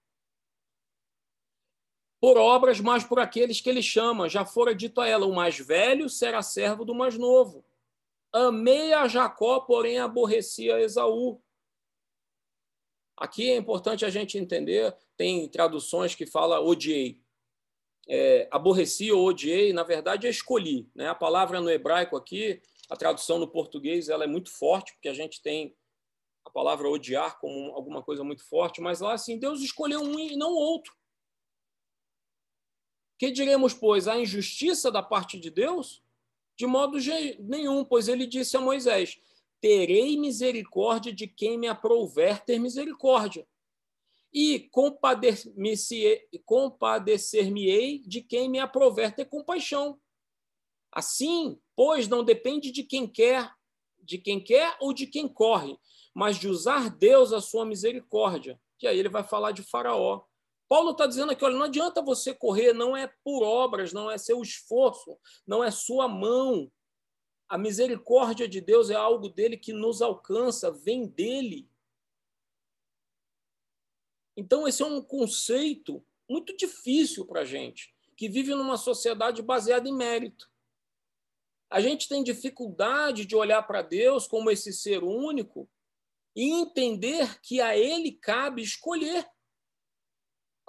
Por obras, mas por aqueles que ele chama. Já fora dito a ela: o mais velho será servo do mais novo. Amei a Jacó, porém aborreci a Esaú. Aqui é importante a gente entender, tem traduções que fala odiei é, aborreci ou odiei, na verdade, é escolhi. Né? A palavra no hebraico aqui, A tradução no português ela é muito forte, porque a gente tem a palavra odiar como alguma coisa muito forte, mas lá assim, Deus escolheu um e não outro. Que diremos, pois, a injustiça da parte de Deus? De modo nenhum, pois ele disse a Moisés: Terei misericórdia de quem me aprouver ter misericórdia, e compadecer-me-ei de quem me aprouver ter compaixão. Assim, pois, não depende de quem quer, de quem quer ou de quem corre, mas de usar Deus a sua misericórdia. E aí ele vai falar de Faraó. Paulo está dizendo aqui: olha, não adianta você correr, não é por obras, não é seu esforço, não é sua mão. A misericórdia de Deus é algo dele que nos alcança, vem dele. Então, esse é um conceito muito difícil para a gente, que vive numa sociedade baseada em mérito. A gente tem dificuldade de olhar para Deus como esse ser único e entender que a ele cabe escolher.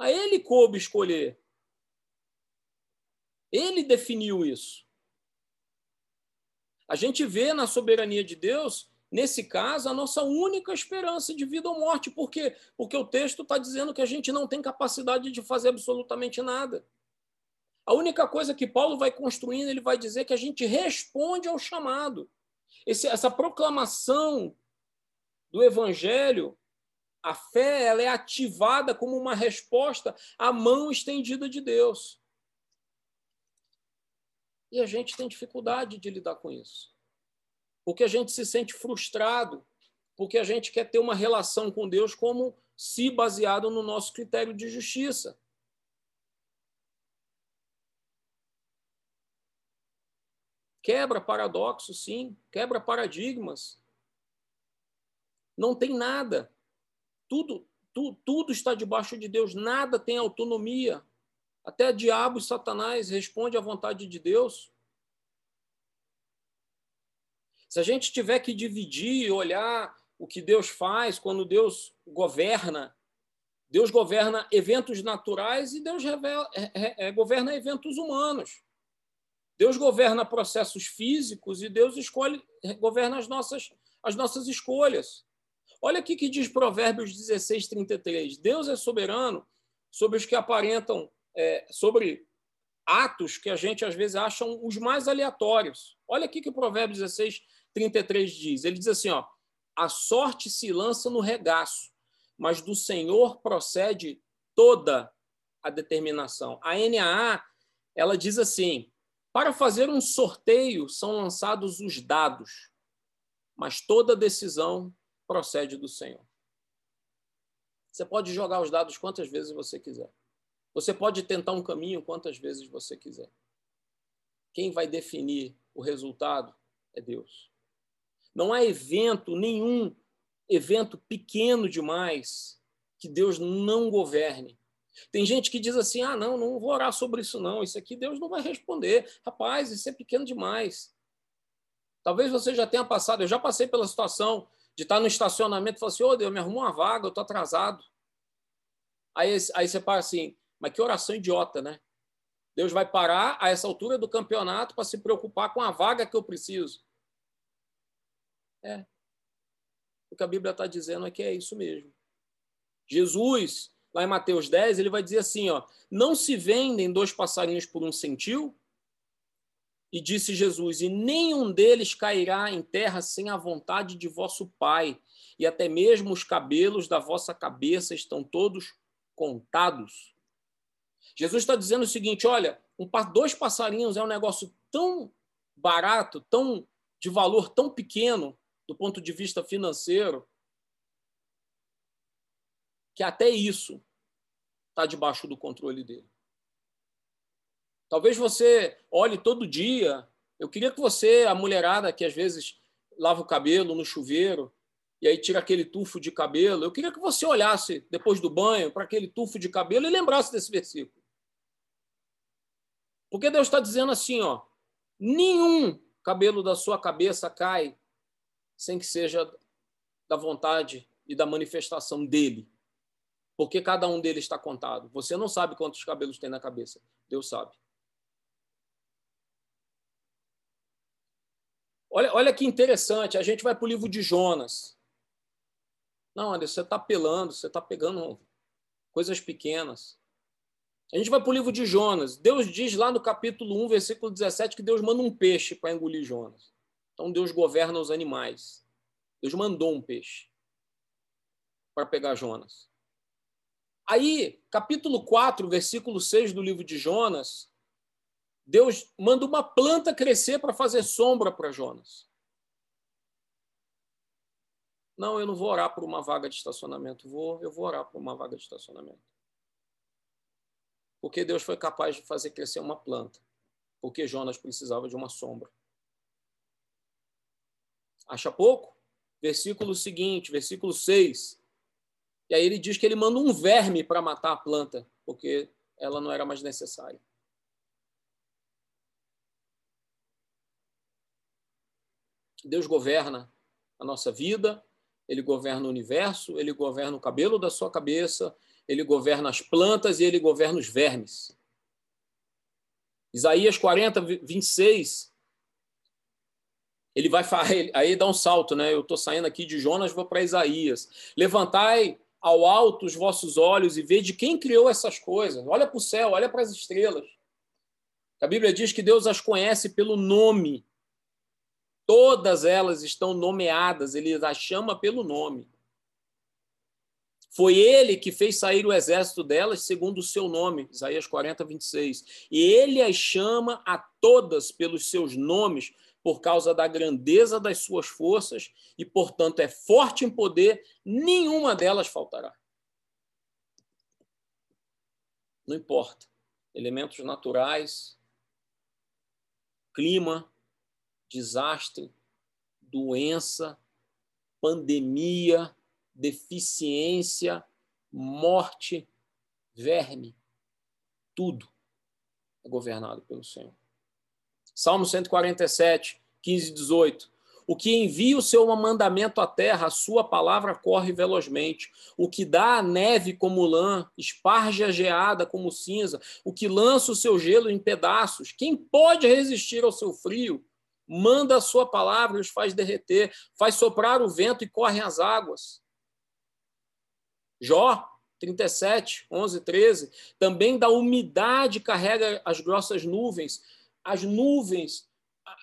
A ele coube escolher. Ele definiu isso. A gente vê na soberania de Deus, nesse caso, a nossa única esperança de vida ou morte. Por quê? Porque o texto está dizendo que a gente não tem capacidade de fazer absolutamente nada. A única coisa que Paulo vai construindo, ele vai dizer que a gente responde ao chamado. Esse, essa proclamação do Evangelho, a fé ela é ativada como uma resposta à mão estendida de Deus. E a gente tem dificuldade de lidar com isso. Porque a gente se sente frustrado, porque a gente quer ter uma relação com Deus como se baseado no nosso critério de justiça. Quebra paradoxos, sim, quebra paradigmas. Não tem nada. Tudo, tu, tudo está debaixo de Deus, nada tem autonomia. Até diabo e Satanás responde à vontade de Deus. Se a gente tiver que dividir e olhar o que Deus faz quando Deus governa, Deus governa eventos naturais e Deus revela, é, é, governa eventos humanos. Deus governa processos físicos e Deus escolhe, governa as nossas, as nossas escolhas. Olha aqui que diz Provérbios 16, 33. Deus é soberano sobre os que aparentam, é, sobre atos que a gente às vezes acha os mais aleatórios. Olha aqui que Provérbios 16, 33 diz. Ele diz assim: ó, a sorte se lança no regaço, mas do Senhor procede toda a determinação. A NAA ela diz assim: para fazer um sorteio são lançados os dados, mas toda decisão procede do Senhor. Você pode jogar os dados quantas vezes você quiser. Você pode tentar um caminho quantas vezes você quiser. Quem vai definir o resultado é Deus. Não há evento, nenhum evento pequeno demais que Deus não governe. Tem gente que diz assim: ah, não, não vou orar sobre isso, não. Isso aqui Deus não vai responder. Rapaz, isso é pequeno demais. Talvez você já tenha passado, eu já passei pela situação de estar no estacionamento e falar assim, ô oh, Deus, me arrumou uma vaga, eu estou atrasado. Aí, aí você para assim, mas que oração idiota, né? Deus vai parar a essa altura do campeonato para se preocupar com a vaga que eu preciso. É. O que a Bíblia está dizendo é que é isso mesmo. Jesus, lá em Mateus 10, ele vai dizer assim: ó, não se vendem dois passarinhos por um centil, e disse Jesus: E nenhum deles cairá em terra sem a vontade de vosso Pai, e até mesmo os cabelos da vossa cabeça estão todos contados. Jesus está dizendo o seguinte: olha, um, dois passarinhos é um negócio tão barato, tão de valor tão pequeno do ponto de vista financeiro, que até isso está debaixo do controle dele. Talvez você olhe todo dia. Eu queria que você, a mulherada que às vezes lava o cabelo no chuveiro e aí tira aquele tufo de cabelo, eu queria que você olhasse depois do banho para aquele tufo de cabelo e lembrasse desse versículo. Porque Deus está dizendo assim, ó, nenhum cabelo da sua cabeça cai sem que seja da vontade e da manifestação dele. Porque cada um deles está contado. Você não sabe quantos cabelos tem na cabeça. Deus sabe. Olha, olha que interessante, a gente vai para o livro de Jonas. Não, olha, você está pelando, você está pegando coisas pequenas. A gente vai para o livro de Jonas. Deus diz lá no capítulo 1, versículo 17, que Deus manda um peixe para engolir Jonas. Então Deus governa os animais. Deus mandou um peixe para pegar Jonas. Aí, capítulo 4, versículo 6 do livro de Jonas, Deus manda uma planta crescer para fazer sombra para Jonas. Não, eu não vou orar por uma vaga de estacionamento. Vou, eu vou orar por uma vaga de estacionamento. Porque Deus foi capaz de fazer crescer uma planta. Porque Jonas precisava de uma sombra. Acha pouco? Versículo seguinte, versículo 6. E aí ele diz que ele manda um verme para matar a planta, porque ela não era mais necessária. Deus governa a nossa vida, ele governa o universo, ele governa o cabelo da sua cabeça, ele governa as plantas e ele governa os vermes. Isaías 40, 26. Ele vai aí dá um salto, né? Eu estou saindo aqui de Jonas, vou para Isaías. Levantai ao alto os vossos olhos e vede quem criou essas coisas. Olha para o céu, olha para as estrelas. A Bíblia diz que Deus as conhece pelo nome. Todas elas estão nomeadas, ele as chama pelo nome. Foi ele que fez sair o exército delas segundo o seu nome, Isaías 40, 26. E ele as chama a todas pelos seus nomes, por causa da grandeza das suas forças, e, portanto, é forte em poder, nenhuma delas faltará. Não importa. Elementos naturais, clima, desastre, doença, pandemia, deficiência, morte, verme, tudo é governado pelo Senhor. Salmo 147, 15 e 18. O que envia o seu mandamento à terra, a sua palavra corre velozmente. O que dá a neve como lã, esparge a geada como cinza. O que lança o seu gelo em pedaços. Quem pode resistir ao seu frio? Manda a sua palavra e os faz derreter. Faz soprar o vento e correm as águas. Jó 37, 11, 13. Também da umidade carrega as grossas nuvens. As nuvens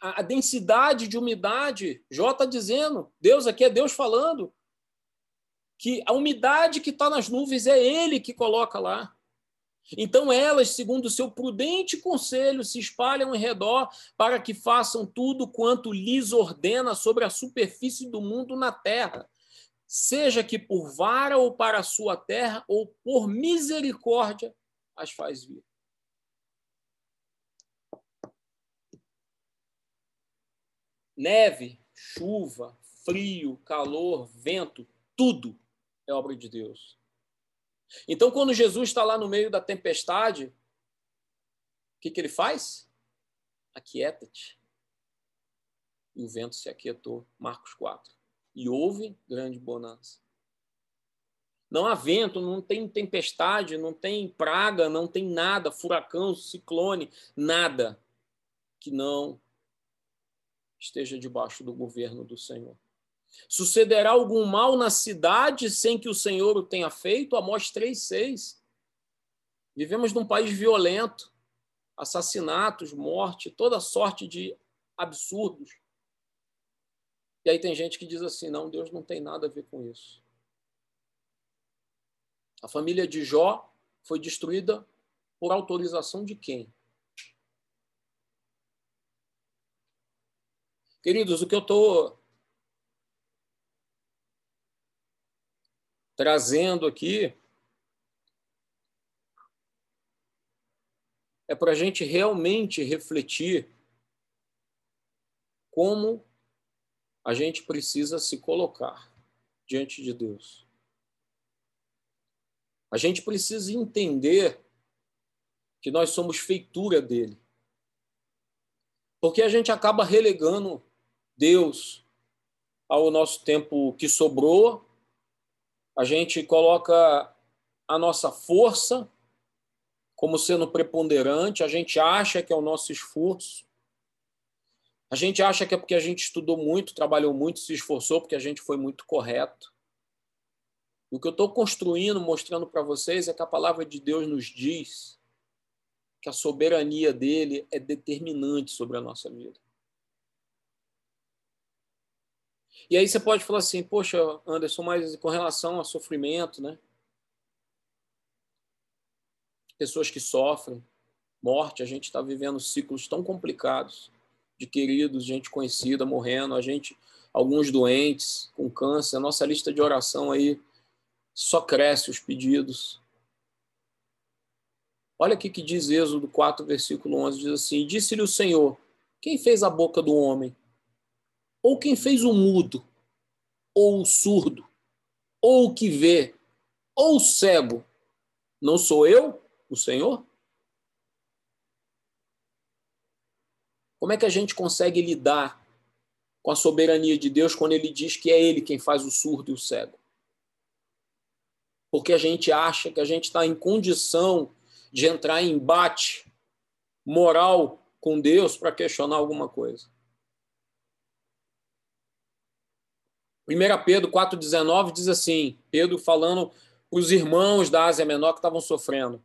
a, a densidade de umidade. Jó está dizendo, Deus aqui é Deus falando, que a umidade que está nas nuvens é Ele que coloca lá. Então elas, segundo o seu prudente conselho, se espalham em redor para que façam tudo quanto lhes ordena sobre a superfície do mundo na terra, seja que por vara ou para a sua terra, ou por misericórdia as faz vir. Neve, chuva, frio, calor, vento, tudo é obra de Deus. Então, quando Jesus está lá no meio da tempestade, o que, que ele faz? Aquieta-te. E o vento se aquietou. Marcos 4. E houve grande bonança. Não há vento, não tem tempestade, não tem praga, não tem nada, furacão, ciclone, nada que não esteja debaixo do governo do Senhor. Sucederá algum mal na cidade sem que o Senhor o tenha feito? Amós 3,6. Vivemos num país violento, assassinatos, morte, toda sorte de absurdos. E aí tem gente que diz assim: não, Deus não tem nada a ver com isso. A família de Jó foi destruída por autorização de quem? Queridos, o que eu estou trazendo aqui é para a gente realmente refletir como a gente precisa se colocar diante de Deus. A gente precisa entender que nós somos feitura dele. Porque a gente acaba relegando Deus ao nosso tempo que sobrou, a gente coloca a nossa força como sendo preponderante, a gente acha que é o nosso esforço. A gente acha que é porque a gente estudou muito, trabalhou muito, se esforçou, porque a gente foi muito correto. O que eu estou construindo, mostrando para vocês, é que a palavra de Deus nos diz que a soberania dele é determinante sobre a nossa vida. E aí você pode falar assim, poxa, Anderson, mas com relação a sofrimento, né? Pessoas que sofrem, morte, a gente está vivendo ciclos tão complicados de queridos, gente conhecida morrendo, a gente, alguns doentes com câncer, a nossa lista de oração aí só cresce os pedidos. Olha aqui que diz Êxodo 4, versículo 11, diz assim: Disse-lhe o Senhor: Quem fez a boca do homem? Ou quem fez o mudo? Ou o surdo? Ou o que vê? Ou o cego? Não sou eu, o Senhor? Como é que a gente consegue lidar com a soberania de Deus quando ele diz que é ele quem faz o surdo e o cego? Porque a gente acha que a gente está em condição de entrar em embate moral com Deus para questionar alguma coisa. 1 Pedro 4,19 diz assim: Pedro falando os irmãos da Ásia Menor que estavam sofrendo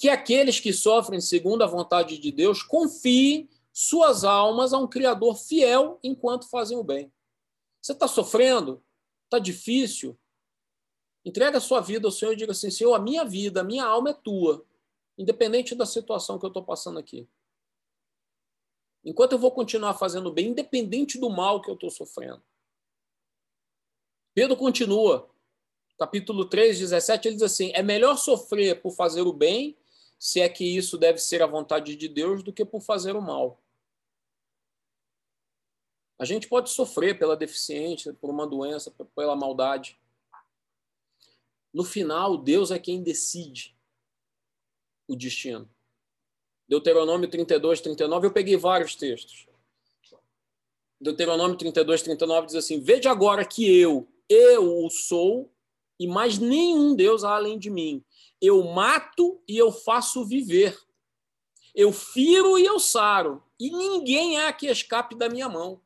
que aqueles que sofrem segundo a vontade de Deus confiem suas almas a um Criador fiel enquanto fazem o bem. Você está sofrendo? Está difícil? Entrega a sua vida ao Senhor e diga assim: Senhor, a minha vida, a minha alma é tua, independente da situação que eu estou passando aqui. Enquanto eu vou continuar fazendo bem, independente do mal que eu estou sofrendo. Pedro continua, capítulo 3, 17, ele diz assim: é melhor sofrer por fazer o bem se é que isso deve ser a vontade de Deus do que por fazer o mal. A gente pode sofrer pela deficiência, por uma doença, pela maldade. No final, Deus é quem decide o destino. Deuteronômio 32, 39, eu peguei vários textos. Deuteronômio 32, 39 diz assim: Veja agora que eu, eu o sou, e mais nenhum Deus além de mim eu mato e eu faço viver. Eu firo e eu saro. E ninguém há que escape da minha mão.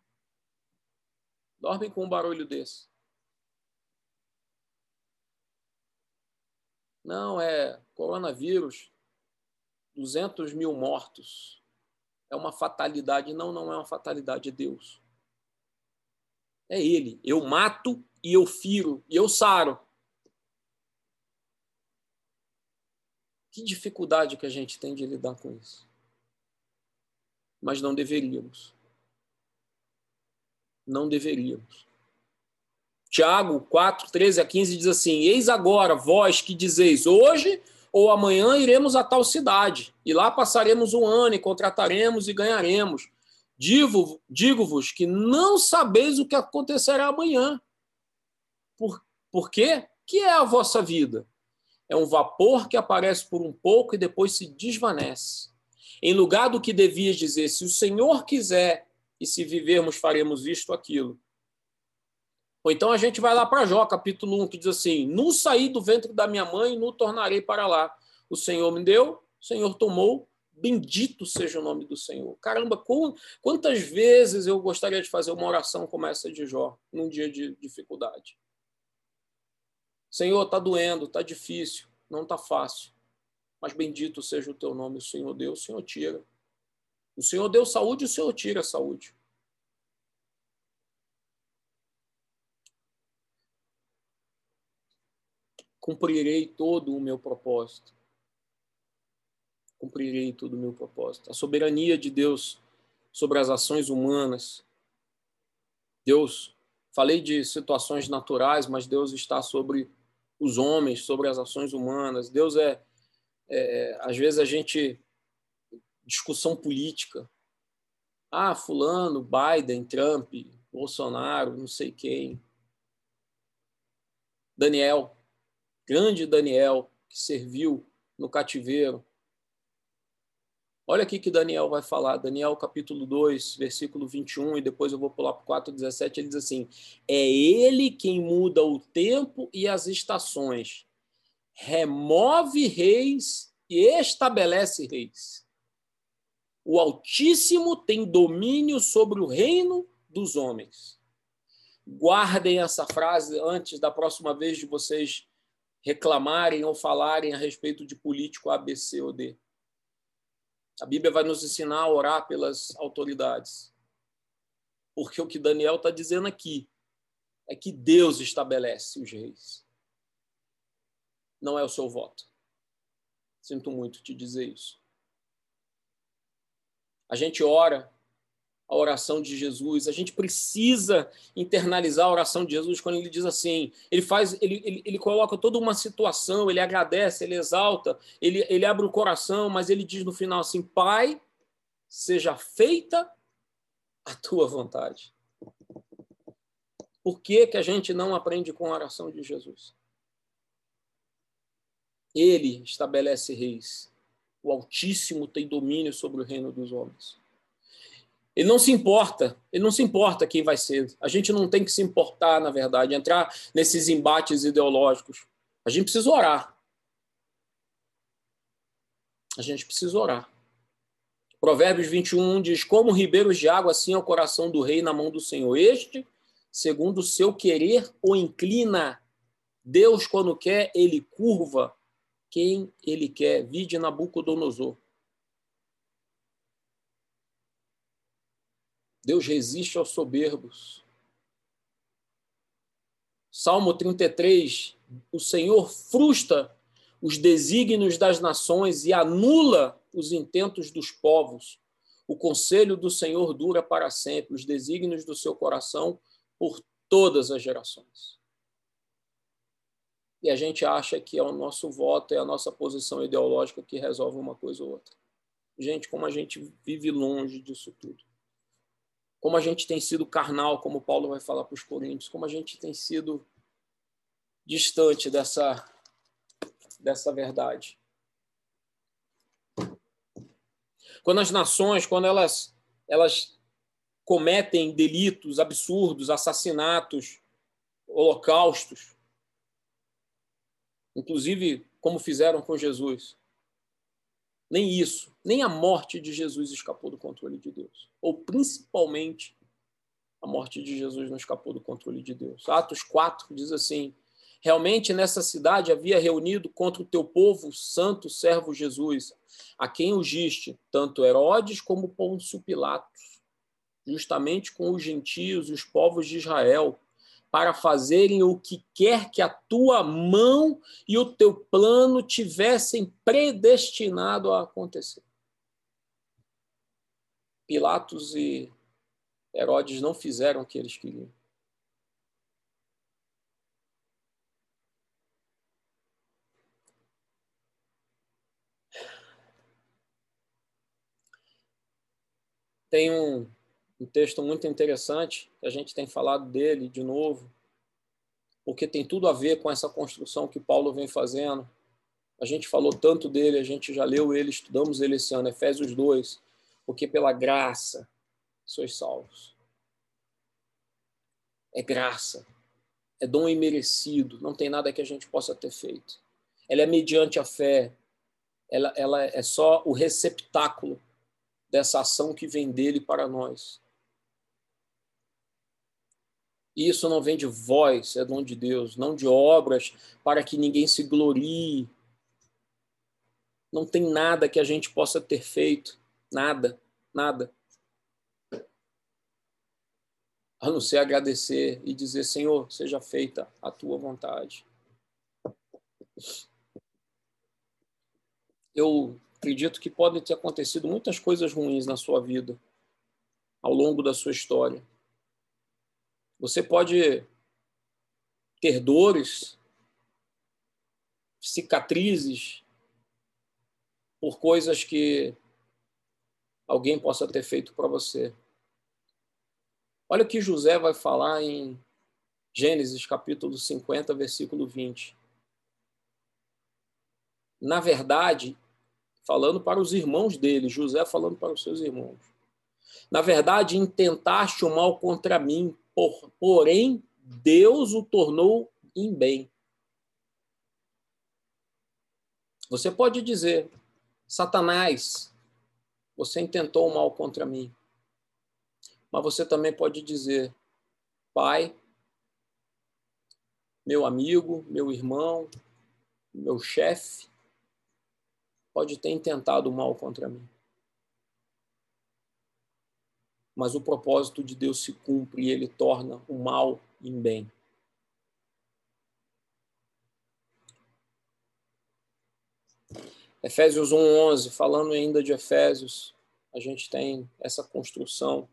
Dormem com um barulho desse. Não, é coronavírus, 200 mil mortos. É uma fatalidade. Não, não é uma fatalidade, é Deus. É Ele. Eu mato e eu firo e eu saro. Que dificuldade que a gente tem de lidar com isso. Mas não deveríamos. Não deveríamos. Tiago 4, 13 a 15 diz assim: Eis agora, vós que dizeis, hoje ou amanhã iremos a tal cidade, e lá passaremos um ano e contrataremos e ganharemos. Digo-vos que não sabeis o que acontecerá amanhã. Por, quê? Que é a vossa vida? é um vapor que aparece por um pouco e depois se desvanece. Em lugar do que devias dizer, se o Senhor quiser e se vivermos, faremos isto aquilo. Ou então a gente vai lá para Jó, capítulo 1, que diz assim: No saí do ventre da minha mãe, no tornarei para lá. O Senhor me deu, o Senhor tomou, bendito seja o nome do Senhor. Caramba, quantas vezes eu gostaria de fazer uma oração como essa de Jó, num dia de dificuldade. Senhor, está doendo, está difícil, não está fácil. Mas bendito seja o teu nome, o Senhor Deus, o Senhor tira. O Senhor deu saúde, o Senhor tira a saúde. Cumprirei todo o meu propósito. Cumprirei todo o meu propósito. A soberania de Deus sobre as ações humanas. Deus, falei de situações naturais, mas Deus está sobre os homens, sobre as ações humanas. Deus é, é às vezes a gente discussão política. Ah, fulano, Biden, Trump, Bolsonaro, não sei quem. Daniel, grande Daniel, que serviu no cativeiro, Olha aqui que Daniel vai falar, Daniel capítulo 2, versículo 21, e depois eu vou pular para o 4, 17, ele diz assim, é ele quem muda o tempo e as estações, remove reis e estabelece reis. O Altíssimo tem domínio sobre o reino dos homens. Guardem essa frase antes da próxima vez de vocês reclamarem ou falarem a respeito de político A, B, C ou D. A Bíblia vai nos ensinar a orar pelas autoridades. Porque o que Daniel está dizendo aqui é que Deus estabelece os reis. Não é o seu voto. Sinto muito te dizer isso. A gente ora a oração de Jesus. A gente precisa internalizar a oração de Jesus quando ele diz assim, ele faz, ele, ele, ele coloca toda uma situação, ele agradece, ele exalta, ele, ele abre o coração, mas ele diz no final assim, Pai, seja feita a tua vontade. Por que, que a gente não aprende com a oração de Jesus? Ele estabelece reis. O Altíssimo tem domínio sobre o reino dos homens. Ele não se importa, ele não se importa quem vai ser. A gente não tem que se importar, na verdade, entrar nesses embates ideológicos. A gente precisa orar. A gente precisa orar. Provérbios 21 diz: Como ribeiros de água, assim é o coração do rei na mão do Senhor. Este, segundo o seu querer, o inclina. Deus, quando quer, ele curva quem ele quer. Vide Nabucodonosor. Deus resiste aos soberbos. Salmo 33, o Senhor frustra os desígnios das nações e anula os intentos dos povos. O conselho do Senhor dura para sempre, os desígnios do seu coração por todas as gerações. E a gente acha que é o nosso voto, é a nossa posição ideológica que resolve uma coisa ou outra. Gente, como a gente vive longe disso tudo como a gente tem sido carnal, como Paulo vai falar para os Coríntios, como a gente tem sido distante dessa, dessa verdade. Quando as nações, quando elas, elas cometem delitos absurdos, assassinatos, holocaustos, inclusive como fizeram com Jesus, nem isso, nem a morte de Jesus escapou do controle de Deus. Ou principalmente a morte de Jesus não escapou do controle de Deus. Atos 4 diz assim: Realmente nessa cidade havia reunido contra o teu povo santo servo Jesus, a quem ungiste tanto Herodes como Pôncio Pilatos, justamente com os gentios e os povos de Israel, para fazerem o que quer que a tua mão e o teu plano tivessem predestinado a acontecer. Pilatos e Herodes não fizeram o que eles queriam. Tem um, um texto muito interessante, a gente tem falado dele de novo, porque tem tudo a ver com essa construção que Paulo vem fazendo. A gente falou tanto dele, a gente já leu ele, estudamos ele esse ano, Efésios 2, porque pela graça sois salvos. É graça, é dom imerecido, não tem nada que a gente possa ter feito. Ela é mediante a fé, ela, ela é só o receptáculo dessa ação que vem dele para nós. E isso não vem de vós, é dom de Deus, não de obras para que ninguém se glorie. Não tem nada que a gente possa ter feito, nada, nada. A não ser agradecer e dizer: Senhor, seja feita a tua vontade. Eu acredito que podem ter acontecido muitas coisas ruins na sua vida ao longo da sua história você pode ter dores, cicatrizes por coisas que alguém possa ter feito para você. Olha o que José vai falar em Gênesis capítulo 50, versículo 20. Na verdade, falando para os irmãos dele, José falando para os seus irmãos. Na verdade, intentaste o mal contra mim, por, porém, Deus o tornou em bem. Você pode dizer, Satanás, você intentou o mal contra mim. Mas você também pode dizer: Pai, meu amigo, meu irmão, meu chefe, pode ter intentado o mal contra mim. Mas o propósito de Deus se cumpre e ele torna o mal em bem. Efésios 1:11, falando ainda de Efésios, a gente tem essa construção.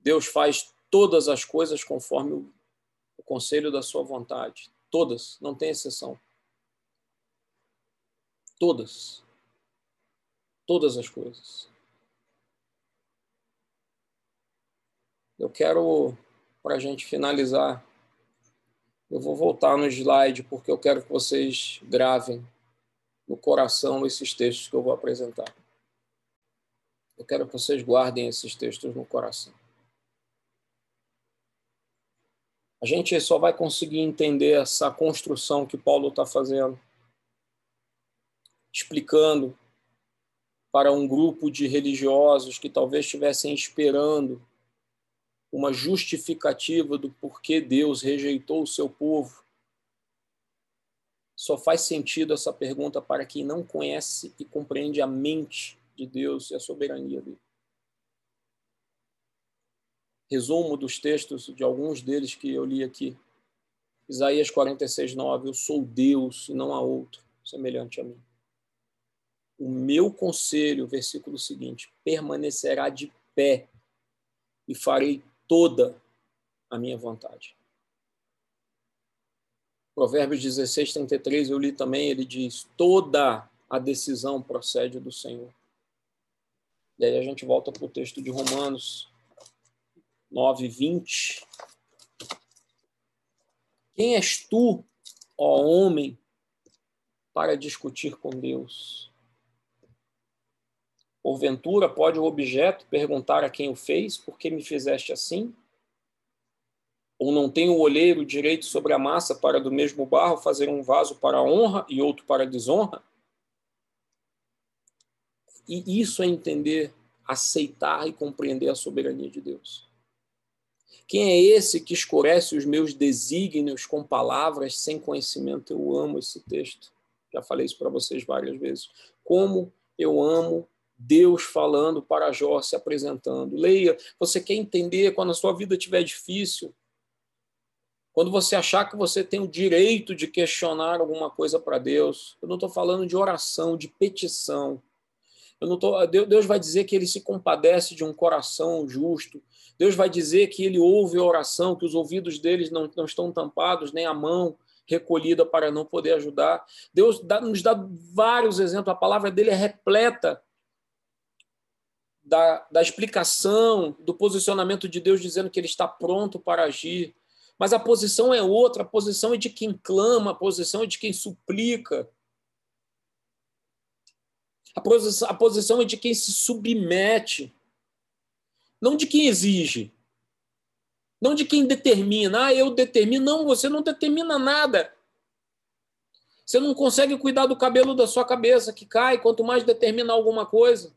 Deus faz todas as coisas conforme o, conselho da sua vontade. Todas, não tem exceção. Todas. Todas as coisas. Eu quero, para a gente finalizar, eu vou voltar no slide porque eu quero que vocês gravem no coração esses textos que eu vou apresentar. Eu quero que vocês guardem esses textos no coração. A gente só vai conseguir entender essa construção que Paulo está fazendo, explicando para um grupo de religiosos que talvez estivessem esperando uma justificativa do porquê Deus rejeitou o seu povo só faz sentido essa pergunta para quem não conhece e compreende a mente de Deus e a soberania dele. Resumo dos textos de alguns deles que eu li aqui. Isaías 46, 9. Eu sou Deus e não há outro semelhante a mim. O meu conselho, versículo seguinte, permanecerá de pé e farei toda a minha vontade. Provérbios 16, 33, eu li também, ele diz: toda a decisão procede do Senhor. E aí a gente volta para o texto de Romanos 9, 20. Quem és tu, ó homem, para discutir com Deus? Porventura pode o objeto perguntar a quem o fez, por que me fizeste assim? Ou não tem o olheiro direito sobre a massa para do mesmo barro fazer um vaso para honra e outro para desonra? E isso é entender, aceitar e compreender a soberania de Deus. Quem é esse que escurece os meus desígnios com palavras sem conhecimento? Eu amo esse texto. Já falei isso para vocês várias vezes. Como eu amo Deus falando para Jó, se apresentando. Leia, você quer entender quando a sua vida estiver difícil, quando você achar que você tem o direito de questionar alguma coisa para Deus, eu não estou falando de oração, de petição. Eu não tô, Deus vai dizer que ele se compadece de um coração justo. Deus vai dizer que ele ouve a oração, que os ouvidos deles não, não estão tampados, nem a mão recolhida para não poder ajudar. Deus dá, nos dá vários exemplos. A palavra dele é repleta da, da explicação, do posicionamento de Deus dizendo que ele está pronto para agir. Mas a posição é outra, a posição é de quem clama, a posição é de quem suplica. A posição, a posição é de quem se submete, não de quem exige, não de quem determina. Ah, eu determino. Não, você não determina nada. Você não consegue cuidar do cabelo da sua cabeça, que cai, quanto mais determinar alguma coisa.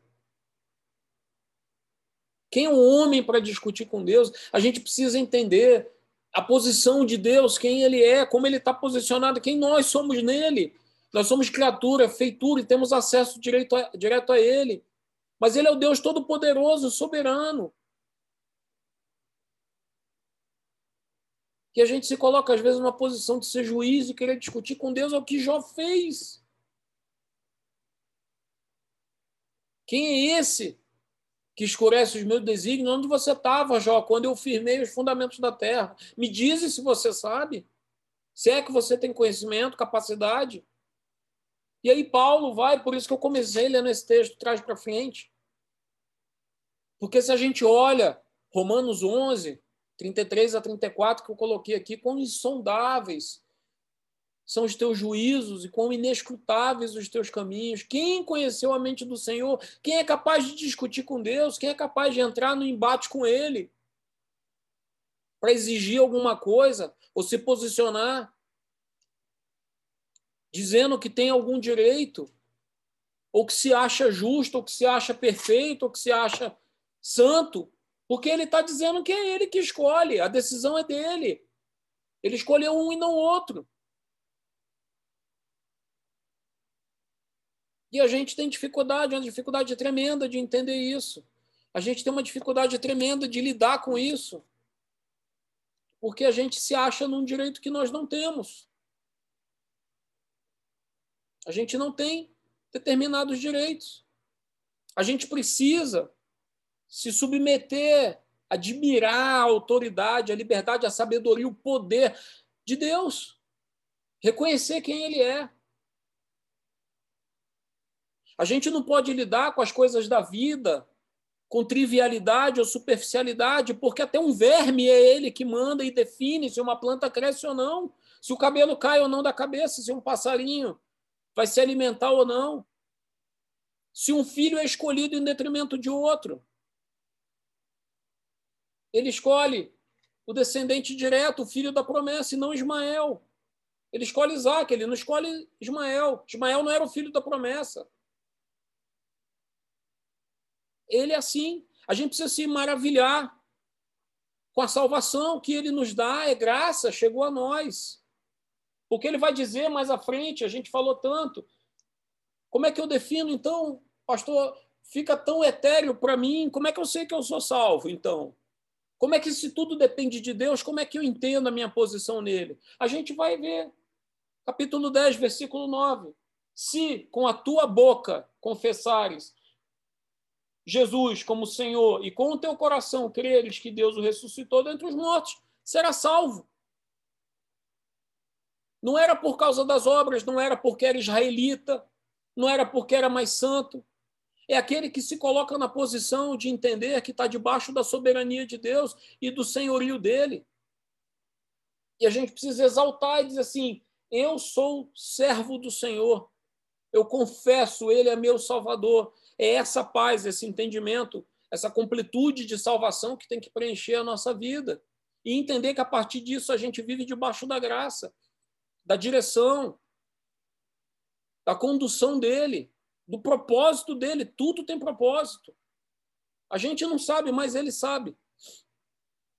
Quem é o homem para discutir com Deus? A gente precisa entender a posição de Deus, quem ele é, como ele está posicionado, quem nós somos nele. Nós somos criatura, feitura e temos acesso direto a, direto a ele. Mas ele é o Deus todo-poderoso, soberano. Que a gente se coloca, às vezes, numa posição de ser juiz e querer discutir com Deus é o que Jó fez. Quem é esse que escurece os meus desígnios, onde você estava, Jó, quando eu firmei os fundamentos da terra? Me diz se você sabe. Se é que você tem conhecimento, capacidade. E aí Paulo vai, por isso que eu comecei lendo esse texto, traz para frente. Porque se a gente olha Romanos 11, 33 a 34, que eu coloquei aqui, quão insondáveis são os teus juízos e quão inescrutáveis os teus caminhos. Quem conheceu a mente do Senhor? Quem é capaz de discutir com Deus? Quem é capaz de entrar no embate com Ele? Para exigir alguma coisa ou se posicionar dizendo que tem algum direito ou que se acha justo, ou que se acha perfeito, ou que se acha santo, porque ele está dizendo que é ele que escolhe, a decisão é dele. Ele escolheu um e não outro. E a gente tem dificuldade, uma dificuldade tremenda de entender isso. A gente tem uma dificuldade tremenda de lidar com isso. Porque a gente se acha num direito que nós não temos. A gente não tem determinados direitos. A gente precisa se submeter, admirar a autoridade, a liberdade, a sabedoria, o poder de Deus. Reconhecer quem Ele é. A gente não pode lidar com as coisas da vida com trivialidade ou superficialidade, porque até um verme é ele que manda e define se uma planta cresce ou não, se o cabelo cai ou não da cabeça, se um passarinho vai se alimentar ou não, se um filho é escolhido em detrimento de outro. Ele escolhe o descendente direto, o filho da promessa, e não Ismael. Ele escolhe Isaac, ele não escolhe Ismael. Ismael não era o filho da promessa. Ele é assim. A gente precisa se maravilhar com a salvação que ele nos dá, é graça, chegou a nós. Porque ele vai dizer mais à frente, a gente falou tanto. Como é que eu defino, então, pastor, fica tão etéreo para mim? Como é que eu sei que eu sou salvo, então? Como é que, se tudo depende de Deus, como é que eu entendo a minha posição nele? A gente vai ver. Capítulo 10, versículo 9. Se com a tua boca confessares Jesus como Senhor e com o teu coração creres que Deus o ressuscitou dentre os mortos, será salvo. Não era por causa das obras, não era porque era israelita, não era porque era mais santo, é aquele que se coloca na posição de entender que está debaixo da soberania de Deus e do senhorio dele. E a gente precisa exaltar e dizer assim: eu sou servo do Senhor, eu confesso, Ele é meu Salvador. É essa paz, esse entendimento, essa completude de salvação que tem que preencher a nossa vida. E entender que a partir disso a gente vive debaixo da graça, da direção, da condução dele do propósito dele. Tudo tem propósito. A gente não sabe, mas ele sabe.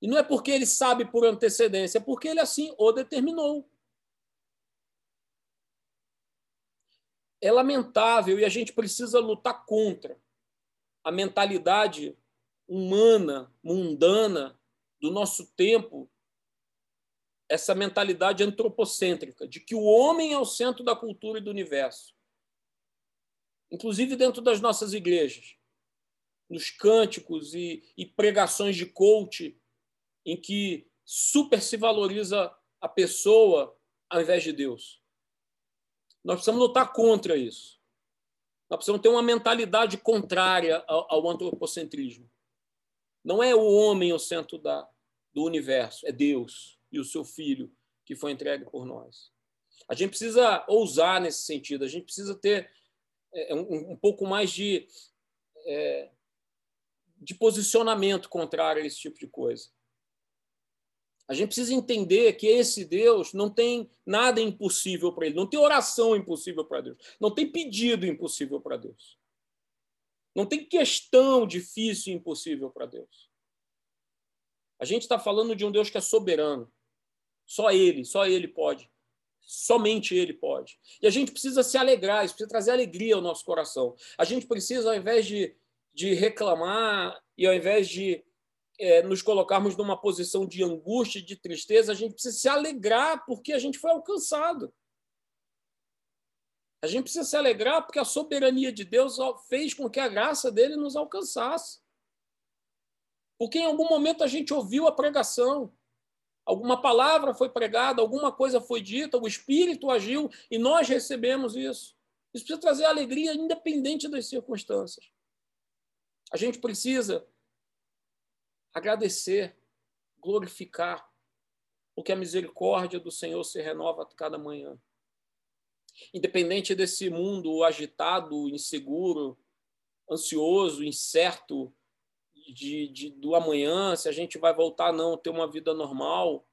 E não é porque ele sabe por antecedência, é porque ele assim o determinou. É lamentável e a gente precisa lutar contra a mentalidade humana, mundana do nosso tempo, essa mentalidade antropocêntrica de que o homem é o centro da cultura e do universo inclusive dentro das nossas igrejas, nos cânticos e, e pregações de coach, em que super se valoriza a pessoa ao invés de Deus. Nós precisamos lutar contra isso. Nós precisamos ter uma mentalidade contrária ao, ao antropocentrismo. Não é o homem o centro da, do universo, é Deus e o seu Filho que foi entregue por nós. A gente precisa ousar nesse sentido, a gente precisa ter é, um, um pouco mais de, é, de posicionamento contrário a esse tipo de coisa. A gente precisa entender que esse Deus não tem nada impossível para ele, não tem oração impossível para Deus, não tem pedido impossível para Deus. Não tem questão difícil e impossível para Deus. A gente está falando de um Deus que é soberano. Só Ele, só Ele pode Somente Ele pode. E a gente precisa se alegrar, isso precisa trazer alegria ao nosso coração. A gente precisa, ao invés de, de reclamar e ao invés de é, nos colocarmos numa posição de angústia, de tristeza, a gente precisa se alegrar porque a gente foi alcançado. A gente precisa se alegrar porque a soberania de Deus fez com que a graça dele nos alcançasse. Porque em algum momento a gente ouviu a pregação, alguma palavra foi pregada, alguma coisa foi dita, o Espírito agiu e nós recebemos isso. Isso precisa trazer alegria independente das circunstâncias. A gente precisa agradecer, glorificar, porque a misericórdia do Senhor se renova a cada manhã. Independente desse mundo agitado, inseguro, ansioso, incerto, de, de, do amanhã, se a gente vai voltar não, ter uma vida normal,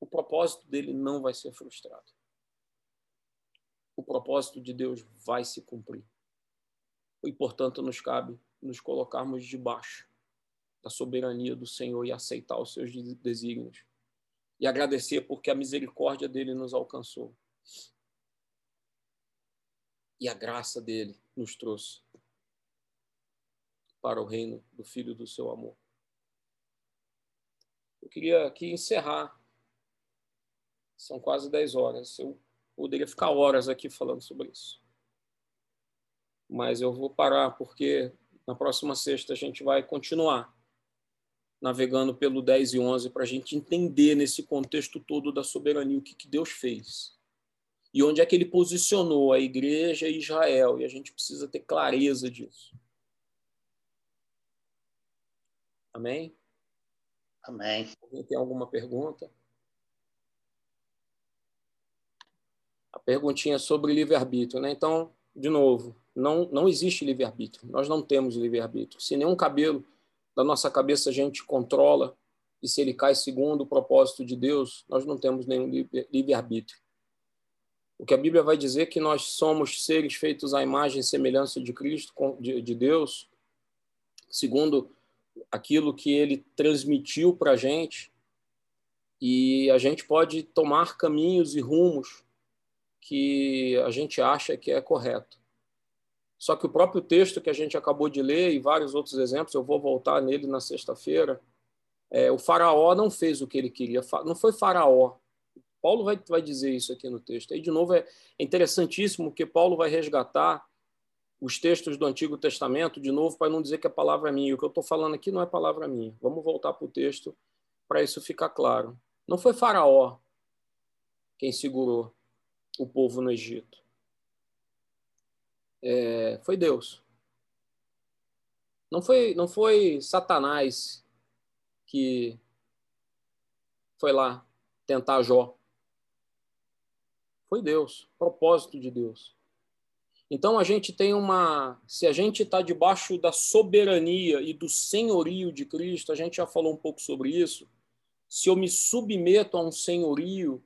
o propósito dele não vai ser frustrado. o propósito de Deus vai se cumprir. E, portanto, nos cabe nos colocarmos debaixo da soberania do Senhor e aceitar os seus desígnios. E agradecer porque a misericórdia dele nos alcançou. E a graça dele nos trouxe para o reino do Filho do seu amor. Eu queria aqui encerrar. São quase 10 horas. Eu poderia ficar horas aqui falando sobre isso. Mas eu vou parar porque na próxima sexta a gente vai continuar navegando pelo 10 e 11 para a gente entender nesse contexto todo da soberania o que, que Deus fez e onde é que ele posicionou a igreja e Israel. E a gente precisa ter clareza disso. Amém? Amém. Alguém tem alguma pergunta? A perguntinha sobre livre-arbítrio, né? Então, de novo, não, não existe livre-arbítrio. Nós não temos livre-arbítrio. Se nenhum cabelo da nossa cabeça a gente controla, e se ele cai segundo o propósito de Deus, nós não temos nenhum livre-arbítrio. O que a Bíblia vai dizer é que nós somos seres feitos à imagem e semelhança de Cristo, de Deus, segundo aquilo que ele transmitiu para a gente, e a gente pode tomar caminhos e rumos que a gente acha que é correto. Só que o próprio texto que a gente acabou de ler e vários outros exemplos, eu vou voltar nele na sexta-feira, é, o faraó não fez o que ele queria. Não foi faraó. Paulo vai, vai dizer isso aqui no texto. Aí, de novo, é interessantíssimo que Paulo vai resgatar os textos do Antigo Testamento, de novo, para não dizer que a palavra é minha. O que eu estou falando aqui não é palavra minha. Vamos voltar para o texto para isso ficar claro. Não foi Faraó quem segurou o povo no Egito. É, foi Deus. Não foi, não foi Satanás que foi lá tentar Jó. Foi Deus, propósito de Deus. Então a gente tem uma. Se a gente está debaixo da soberania e do senhorio de Cristo, a gente já falou um pouco sobre isso. Se eu me submeto a um senhorio,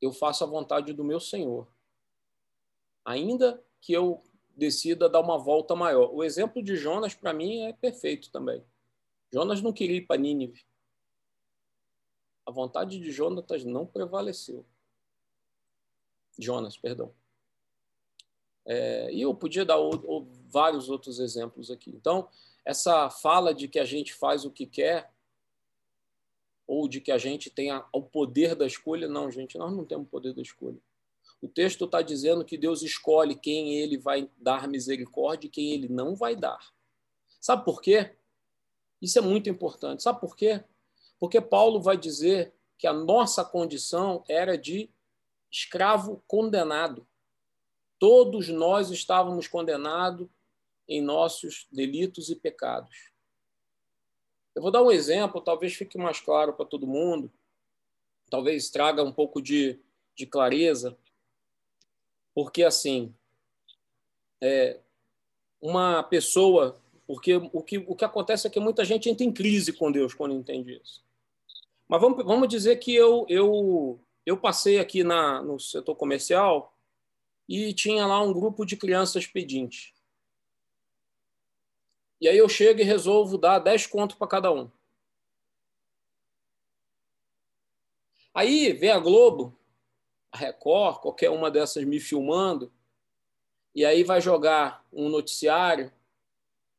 eu faço a vontade do meu Senhor. Ainda que eu decida dar uma volta maior. O exemplo de Jonas, para mim, é perfeito também. Jonas não queria ir para Nínive. A vontade de Jonatas não prevaleceu. Jonas, perdão. É, e eu podia dar o, o, vários outros exemplos aqui. Então, essa fala de que a gente faz o que quer, ou de que a gente tem o poder da escolha, não, gente, nós não temos o poder da escolha. O texto está dizendo que Deus escolhe quem ele vai dar misericórdia e quem ele não vai dar. Sabe por quê? Isso é muito importante. Sabe por quê? Porque Paulo vai dizer que a nossa condição era de escravo condenado. Todos nós estávamos condenados em nossos delitos e pecados. Eu vou dar um exemplo, talvez fique mais claro para todo mundo, talvez traga um pouco de, de clareza, porque assim, é, uma pessoa, porque o que, o que acontece é que muita gente entra em crise com Deus quando entende isso. Mas vamos, vamos dizer que eu, eu, eu passei aqui na, no setor comercial e tinha lá um grupo de crianças pedintes. E aí eu chego e resolvo dar 10 contos para cada um. Aí vem a Globo, a Record, qualquer uma dessas me filmando, e aí vai jogar um noticiário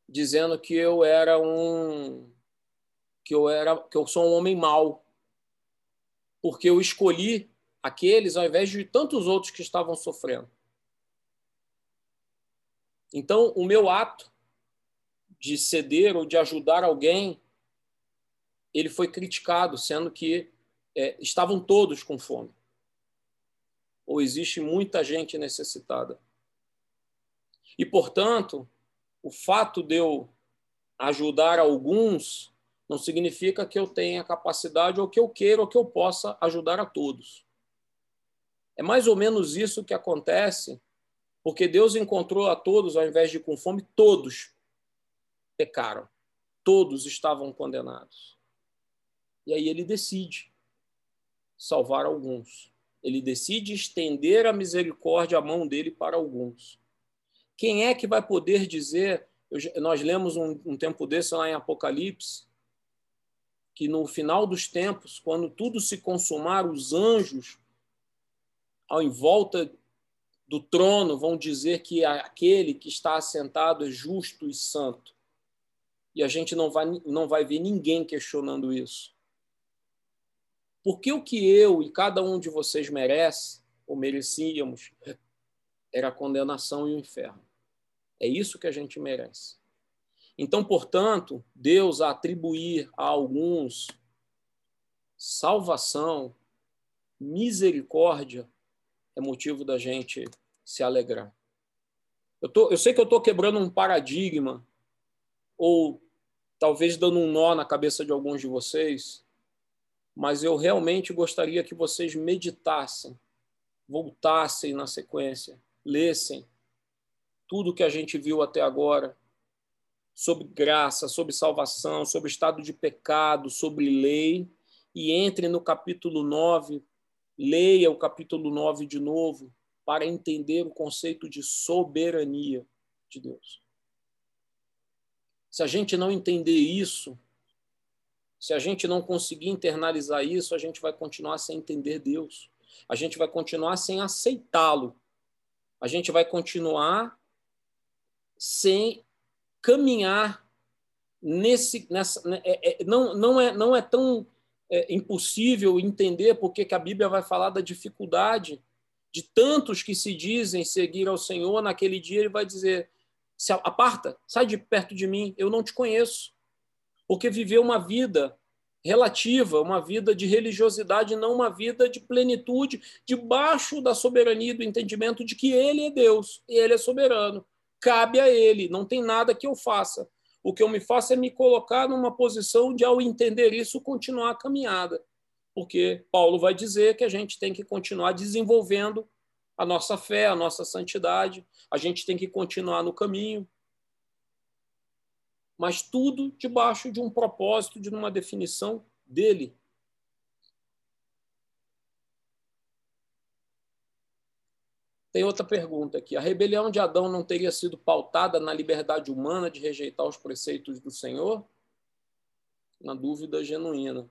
dizendo que eu era um que eu era que eu sou um homem mau. Porque eu escolhi aqueles ao invés de tantos outros que estavam sofrendo. Então, o meu ato de ceder ou de ajudar alguém, ele foi criticado, sendo que é, estavam todos com fome. Ou existe muita gente necessitada. E, portanto, o fato de eu ajudar alguns não significa que eu tenha capacidade ou que eu queira ou que eu possa ajudar a todos. É mais ou menos isso que acontece porque Deus encontrou a todos, ao invés de com fome, todos pecaram. Todos estavam condenados. E aí ele decide salvar alguns. Ele decide estender a misericórdia, a mão dele para alguns. Quem é que vai poder dizer? Nós lemos um, um tempo desse lá em Apocalipse, que no final dos tempos, quando tudo se consumar, os anjos, ao em volta do trono, vão dizer que aquele que está assentado é justo e santo. E a gente não vai, não vai ver ninguém questionando isso. Porque o que eu e cada um de vocês merece, ou merecíamos, era a condenação e o inferno. É isso que a gente merece. Então, portanto, Deus atribuir a alguns salvação, misericórdia, é motivo da gente se alegrar. Eu, tô, eu sei que eu estou quebrando um paradigma, ou talvez dando um nó na cabeça de alguns de vocês, mas eu realmente gostaria que vocês meditassem, voltassem na sequência, lessem tudo que a gente viu até agora sobre graça, sobre salvação, sobre estado de pecado, sobre lei, e entre no capítulo 9, leia o capítulo 9 de novo, para entender o conceito de soberania de Deus. Se a gente não entender isso, se a gente não conseguir internalizar isso, a gente vai continuar sem entender Deus. A gente vai continuar sem aceitá-lo. A gente vai continuar sem caminhar nesse nessa né, é, é, não não é não é tão é, impossível entender porque que a Bíblia vai falar da dificuldade de tantos que se dizem seguir ao Senhor naquele dia ele vai dizer se aparta sai de perto de mim eu não te conheço porque viveu uma vida relativa, uma vida de religiosidade, não uma vida de plenitude, debaixo da soberania e do entendimento de que Ele é Deus e Ele é soberano. Cabe a Ele, não tem nada que eu faça. O que eu me faço é me colocar numa posição de, ao entender isso, continuar a caminhada. Porque Paulo vai dizer que a gente tem que continuar desenvolvendo a nossa fé, a nossa santidade, a gente tem que continuar no caminho, mas tudo debaixo de um propósito, de uma definição dele. Tem outra pergunta aqui. A rebelião de Adão não teria sido pautada na liberdade humana de rejeitar os preceitos do Senhor? Na dúvida genuína.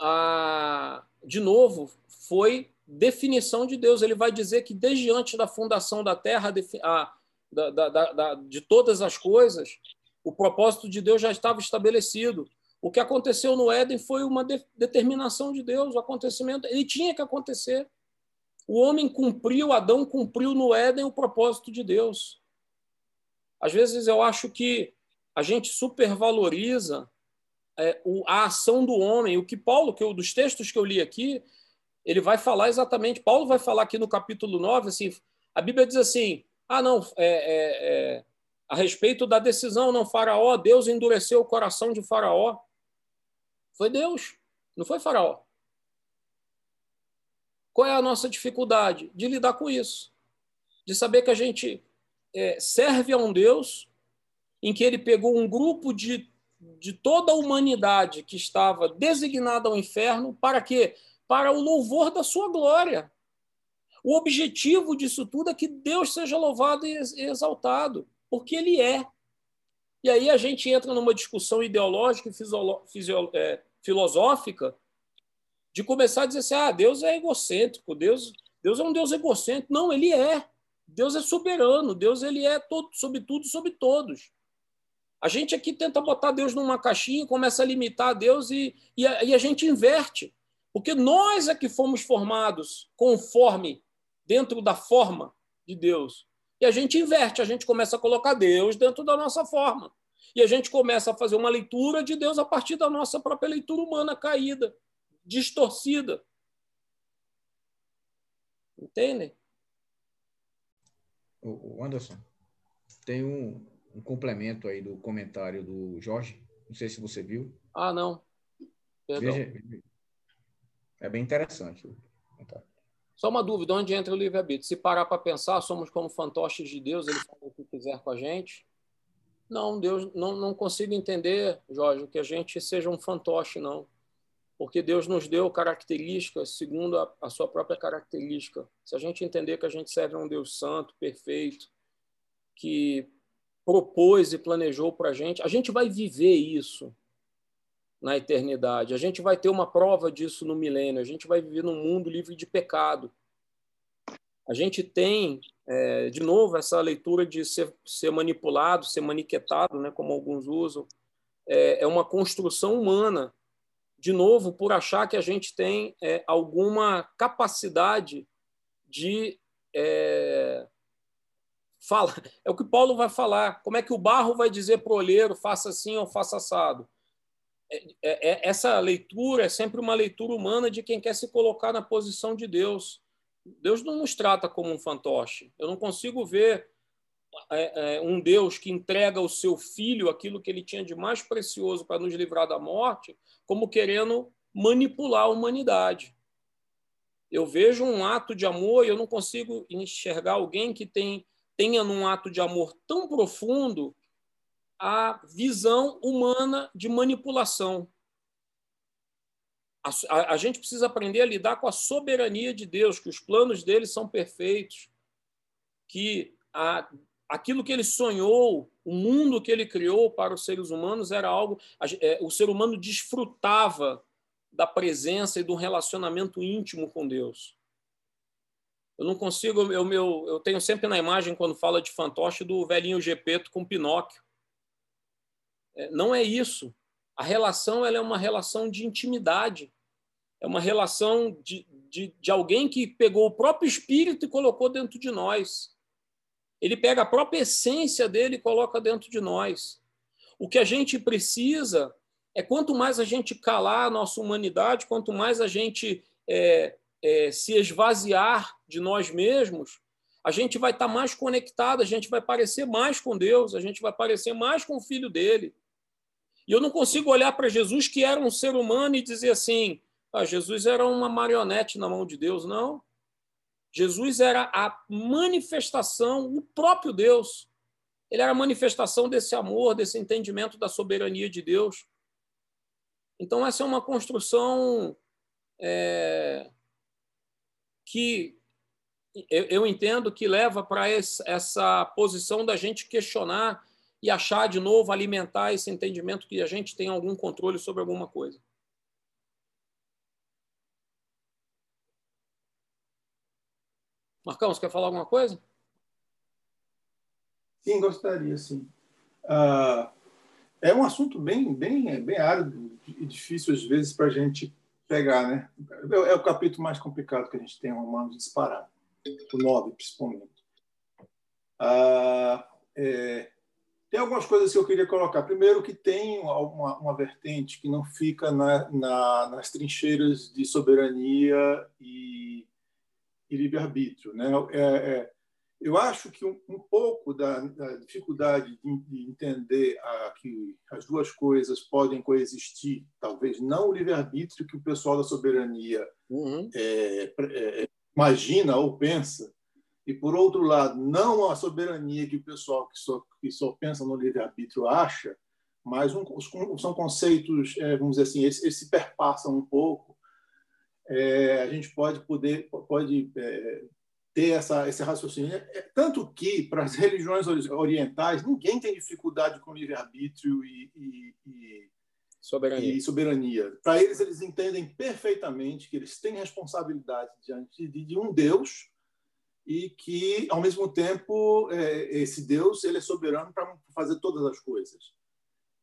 Ah, de novo, foi definição de Deus. Ele vai dizer que desde antes da fundação da terra, a, da, da, da, de todas as coisas, o propósito de Deus já estava estabelecido. O que aconteceu no Éden foi uma de, determinação de Deus, o acontecimento, ele tinha que acontecer. O homem cumpriu, Adão cumpriu no Éden o propósito de Deus. Às vezes eu acho que a gente supervaloriza é, o, a ação do homem. O que Paulo, que eu, dos textos que eu li aqui, ele vai falar exatamente. Paulo vai falar aqui no capítulo 9, assim, a Bíblia diz assim: ah, não, é, é, é, a respeito da decisão, não, Faraó, Deus endureceu o coração de Faraó. Foi Deus, não foi Faraó. Qual é a nossa dificuldade? De lidar com isso. De saber que a gente é, serve a um Deus em que ele pegou um grupo de, de toda a humanidade que estava designada ao inferno para quê? Para o louvor da sua glória. O objetivo disso tudo é que Deus seja louvado e exaltado, porque Ele é. E aí a gente entra numa discussão ideológica e é, filosófica de começar a dizer assim: ah, Deus é egocêntrico, Deus, Deus é um Deus egocêntrico. Não, Ele é. Deus é soberano, Deus ele é todo, sobre tudo, sobre todos. A gente aqui tenta botar Deus numa caixinha, começa a limitar Deus e, e, a, e a gente inverte. Porque nós é que fomos formados conforme dentro da forma de Deus. E a gente inverte, a gente começa a colocar Deus dentro da nossa forma. E a gente começa a fazer uma leitura de Deus a partir da nossa própria leitura humana caída, distorcida. Entendem? O Anderson, tem um, um complemento aí do comentário do Jorge. Não sei se você viu. Ah, não. Perdão. Veja, é bem interessante. Só uma dúvida, onde entra o livre-arbítrio? Se parar para pensar, somos como fantoches de Deus, ele faz o que quiser com a gente. Não, Deus, não, não consigo entender, Jorge, que a gente seja um fantoche, não. porque Deus nos deu características segundo a, a, sua própria característica. Se a gente entender que a gente serve a um Deus santo, perfeito, que propôs e planejou para a gente, a gente vai viver isso na eternidade. A gente vai ter uma prova disso no milênio. A gente vai viver num mundo livre de pecado. A gente tem, é, de novo, essa leitura de ser, ser manipulado, ser maniquetado, né, como alguns usam, é, é uma construção humana de novo, por achar que a gente tem é, alguma capacidade de é, fala. É o que Paulo vai falar. Como é que o barro vai dizer para o olheiro, faça assim ou faça assado? É, é, é, essa leitura é sempre uma leitura humana de quem quer se colocar na posição de Deus. Deus não nos trata como um fantoche. Eu não consigo ver um Deus que entrega o seu filho aquilo que ele tinha de mais precioso para nos livrar da morte, como querendo manipular a humanidade. Eu vejo um ato de amor e eu não consigo enxergar alguém que tem, tenha num ato de amor tão profundo a visão humana de manipulação. A, a, a, gente precisa aprender a lidar com a soberania de Deus, que os planos dele são perfeitos, que a aquilo que ele sonhou, o mundo que ele criou para os seres humanos era algo. É, o ser humano desfrutava da presença e do relacionamento íntimo com Deus. Eu não consigo, eu, meu, eu tenho sempre na imagem, quando fala de fantoche, do velhinho Gepeto com Pinóquio. É, não é isso. A relação ela é uma relação de intimidade. É uma relação de, de, de alguém que pegou o próprio espírito e colocou dentro de nós. Ele pega a própria essência dele e coloca dentro de nós. O que a gente precisa é quanto mais a gente calar a nossa humanidade, quanto mais a gente é, é, se esvaziar de nós mesmos, a gente vai estar mais conectado, a gente vai parecer mais com Deus, a gente vai parecer mais com o Filho dele. E eu não consigo olhar para Jesus, que era um ser humano, e dizer assim: ah, Jesus era uma marionete na mão de Deus. Não. Jesus era a manifestação, o próprio Deus. Ele era a manifestação desse amor, desse entendimento da soberania de Deus. Então, essa é uma construção é, que eu, eu, entendo que leva para essa posição da gente questionar e achar de novo, alimentar esse entendimento que a gente tem algum controle sobre alguma coisa. Marcão, você quer falar alguma coisa? Sim, gostaria, sim. Ah, é um assunto bem, bem, bem árido e difícil, às vezes, para a gente pegar. Né? É o capítulo mais complicado que a gente tem em Romanos disparado, o 9, principalmente. Ah, é, tem algumas coisas que eu queria colocar. Primeiro, que tem uma, uma vertente que não fica na, na, nas trincheiras de soberania e e livre-arbítrio. Né? É, é, eu acho que um, um pouco da, da, dificuldade de, de entender a, que as duas coisas podem coexistir, talvez não o livre-arbítrio que o pessoal da soberania uhum. é, é, imagina ou pensa, e, por outro lado, não a soberania que o pessoal que só, que só pensa no livre-arbítrio acha, mas um, são conceitos, é, vamos dizer assim, eles, eles se perpassam um pouco é, a gente pode poder pode é, ter essa, esse raciocínio. É, tanto que, para as religiões orientais, ninguém tem dificuldade com livre-arbítrio e, e, e, soberania. Soberania. Para eles, eles entendem perfeitamente que eles têm responsabilidade diante de, de um Deus e que, ao mesmo tempo, é, esse Deus ele é soberano para fazer todas as coisas.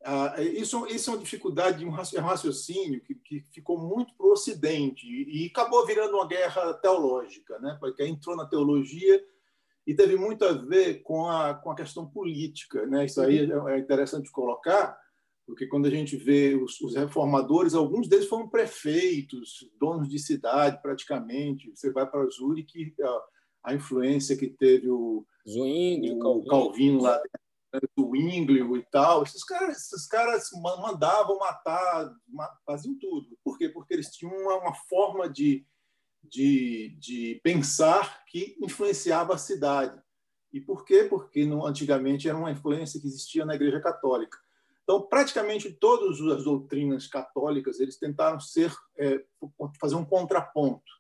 Ah, isso, isso é uma dificuldade, um raciocínio que, que ficou muito para o Ocidente e, acabou virando uma guerra teológica, né? porque entrou na teologia e teve muito a ver com a, com a questão política. Né? Isso aí é, é interessante colocar, porque quando a gente vê os, os reformadores, alguns deles foram prefeitos, donos de cidade praticamente. Você vai para Zurique, a, influência que teve o, Zwingli, o Calvino, Calvino lá dentro do Inglio e tal, esses caras, esses caras mandavam matar, faziam tudo. Por quê? Porque eles tinham uma, uma forma de, de, de, pensar que influenciava a cidade. E por quê? Porque antigamente era uma influência que existia na Igreja Católica. Então, praticamente todas as doutrinas católicas eles tentaram ser é, fazer um contraponto.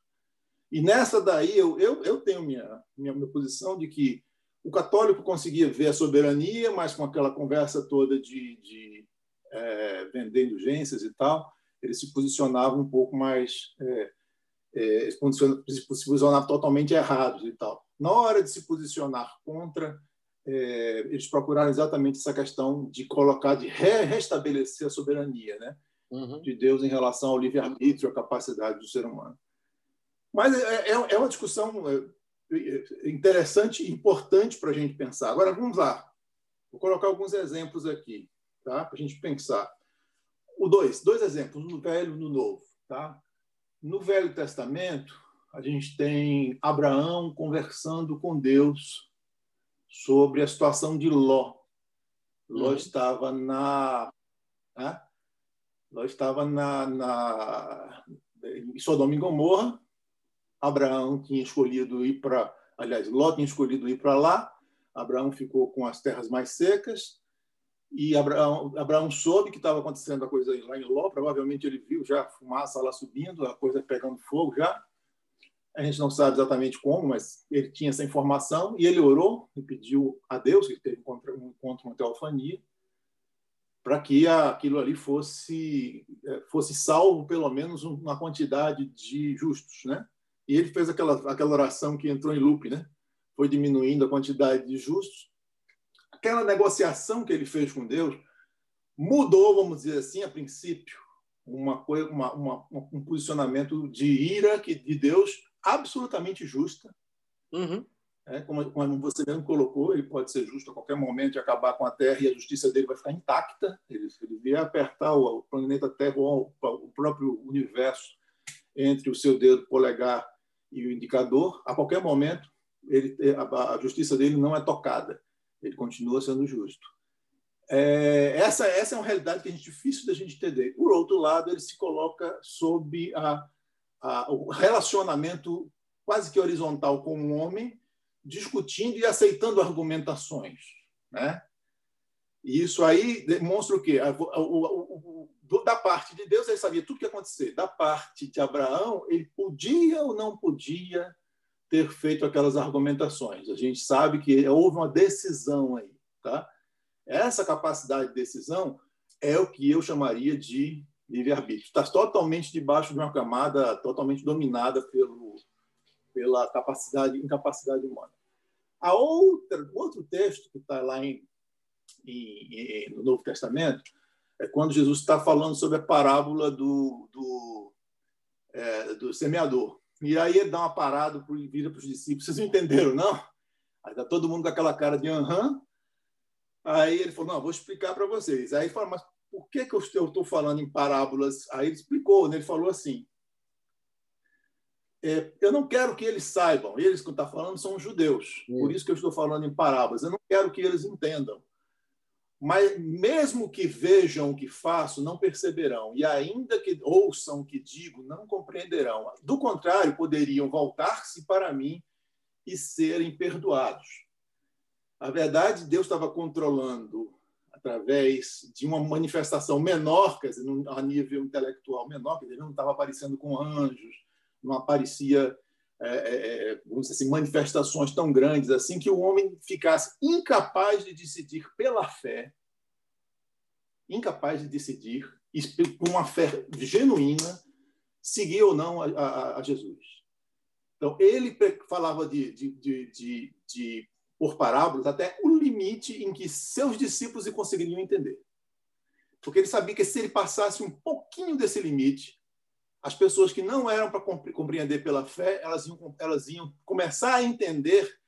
E nessa daí eu, eu, eu tenho minha, minha, minha posição de que o católico conseguia ver a soberania, mas com aquela conversa toda de, de é, vender indulgências e tal, ele se posicionava um pouco mais é, é, se posicionava totalmente errados e tal. Na hora de se posicionar contra, é, eles procuraram exatamente essa questão de colocar, de re restabelecer a soberania, né? Uhum. de Deus em relação ao livre-arbítrio, à capacidade do ser humano. Mas é, é, é uma discussão é, é, interessante e importante para a gente pensar. Agora, vamos lá. Vou colocar alguns exemplos aqui, tá? para a gente pensar. O dois, dois exemplos, no Velho e no Novo. Tá? No Velho Testamento, a gente tem Abraão conversando com Deus sobre a situação de Ló. Ló uhum. estava na. Né? Ló estava na, na, em Sodoma e Gomorra. Abraão tinha escolhido ir para. Aliás, Ló tinha escolhido ir para lá. Abraão ficou com as terras mais secas e Abraão, Abraão soube que estava acontecendo a coisa lá em Ló, provavelmente ele viu já a fumaça lá subindo, a coisa pegando fogo já. A gente não sabe exatamente como, mas ele tinha essa informação e ele orou e pediu a Deus, que teve um encontro com a teofania, para que aquilo ali fosse é, fosse salvo pelo menos uma quantidade de justos, né? E ele fez aquela aquela oração que entrou em loop, né? Foi diminuindo a quantidade de justos aquela negociação que ele fez com Deus mudou, vamos dizer assim, a princípio, uma, uma, uma, um posicionamento de ira que, de Deus absolutamente justa. Uhum. É, como, como, você mesmo colocou, ele pode ser justo a qualquer momento e acabar com a Terra e a justiça dele vai ficar intacta. Ele, ele vier apertar o, o planeta Terra, o, o próprio universo, entre o seu dedo polegar e o indicador, a qualquer momento ele, a, a justiça dele não é tocada ele continua sendo justo. É, essa, essa é uma realidade que é difícil da gente entender. Por outro lado, ele se coloca sob a, a, o relacionamento quase que horizontal com o homem, discutindo e aceitando argumentações. Né? E isso aí demonstra o quê? Da parte de Deus, ele sabia tudo o que ia acontecer. Da parte de Abraão, ele podia ou não podia ter feito aquelas argumentações. A gente sabe que houve uma decisão aí, tá? Essa capacidade de decisão é o que eu chamaria de livre-arbítrio. Está totalmente debaixo de uma camada totalmente dominada pelo, pela capacidade, incapacidade humana. A outra, outro texto que está lá em, em, em, no Novo Testamento é quando Jesus está falando sobre a parábola do, do, é, do semeador. E aí ele dá uma parada e vira para os discípulos. Vocês não entenderam, não? Aí está todo mundo com aquela cara de aham. Aí ele falou, não, vou explicar para vocês. Aí ele falou, mas por que, que eu estou falando em parábolas? Aí ele explicou, né? ele falou assim, é, eu não quero que eles saibam, eles que estão falando são judeus, por isso que eu estou falando em parábolas, eu não quero que eles entendam. Mas mesmo que vejam o que faço, não perceberão, e ainda que ouçam o que digo, não compreenderão. Do contrário, poderiam voltar-se para mim e serem perdoados. A verdade, Deus estava controlando através de uma manifestação menor, quer dizer, a nível intelectual menor, dizer, ele não estava aparecendo com anjos, não aparecia é, é, é, assim, manifestações tão grandes assim que o homem ficasse incapaz de decidir pela fé, incapaz de decidir com uma fé genuína seguir ou não a, a, a Jesus. Então ele falava de, de, de, de, de por parábolas até o limite em que seus discípulos conseguiriam entender, porque ele sabia que se ele passasse um pouquinho desse limite as pessoas que não eram para compreender pela fé, elas iam, elas iam começar a entender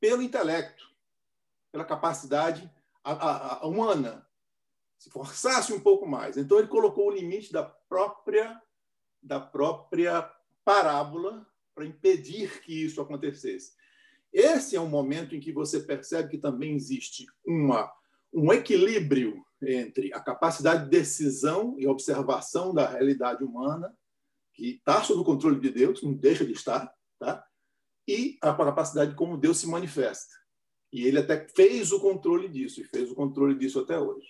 pelo intelecto, pela capacidade humana, se forçasse um pouco mais. Então ele colocou o limite da própria da própria parábola para impedir que isso acontecesse. Esse é um momento em que você percebe que também existe uma um equilíbrio entre a capacidade de decisão e observação da realidade humana que está sob o controle de Deus, não deixa de estar, tá? e a capacidade de como Deus se manifesta. E ele até fez o controle disso, e fez o controle disso até hoje.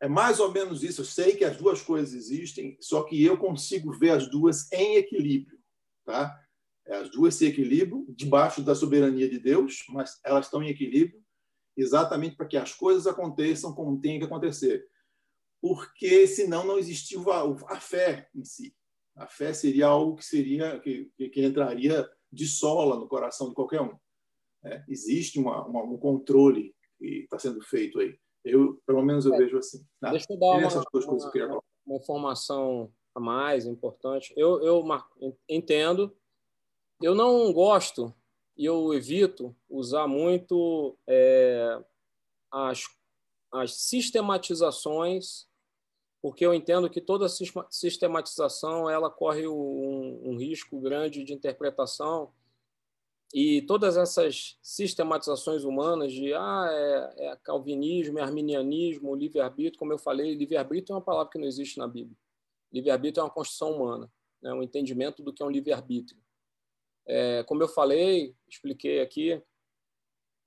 É mais ou menos isso. Eu sei que as duas coisas existem, só que eu consigo ver as duas em equilíbrio. Tá? As duas se equilibram debaixo da soberania de Deus, mas elas estão em equilíbrio exatamente para que as coisas aconteçam como tem que acontecer. Porque senão não existia a, fé em si. A fé seria algo que seria que, que entraria de sola no coração de qualquer um. É, existe uma, uma, um controle que está sendo feito aí. Eu, pelo menos, eu é. vejo assim. Tá? Deixa eu dar uma, uma, uma, informação a mais importante. Eu, eu entendo. Eu não gosto e eu evito usar muito é, as, as sistematizações, porque eu entendo que toda sistematização ela corre um, um risco grande de interpretação e todas essas sistematizações humanas de ah, é, é calvinismo, é arminianismo, livre-arbítrio, como eu falei, livre-arbítrio é uma palavra que não existe na Bíblia. Livre-arbítrio é uma construção humana, né? um entendimento do que é um livre-arbítrio. É, como eu falei, expliquei aqui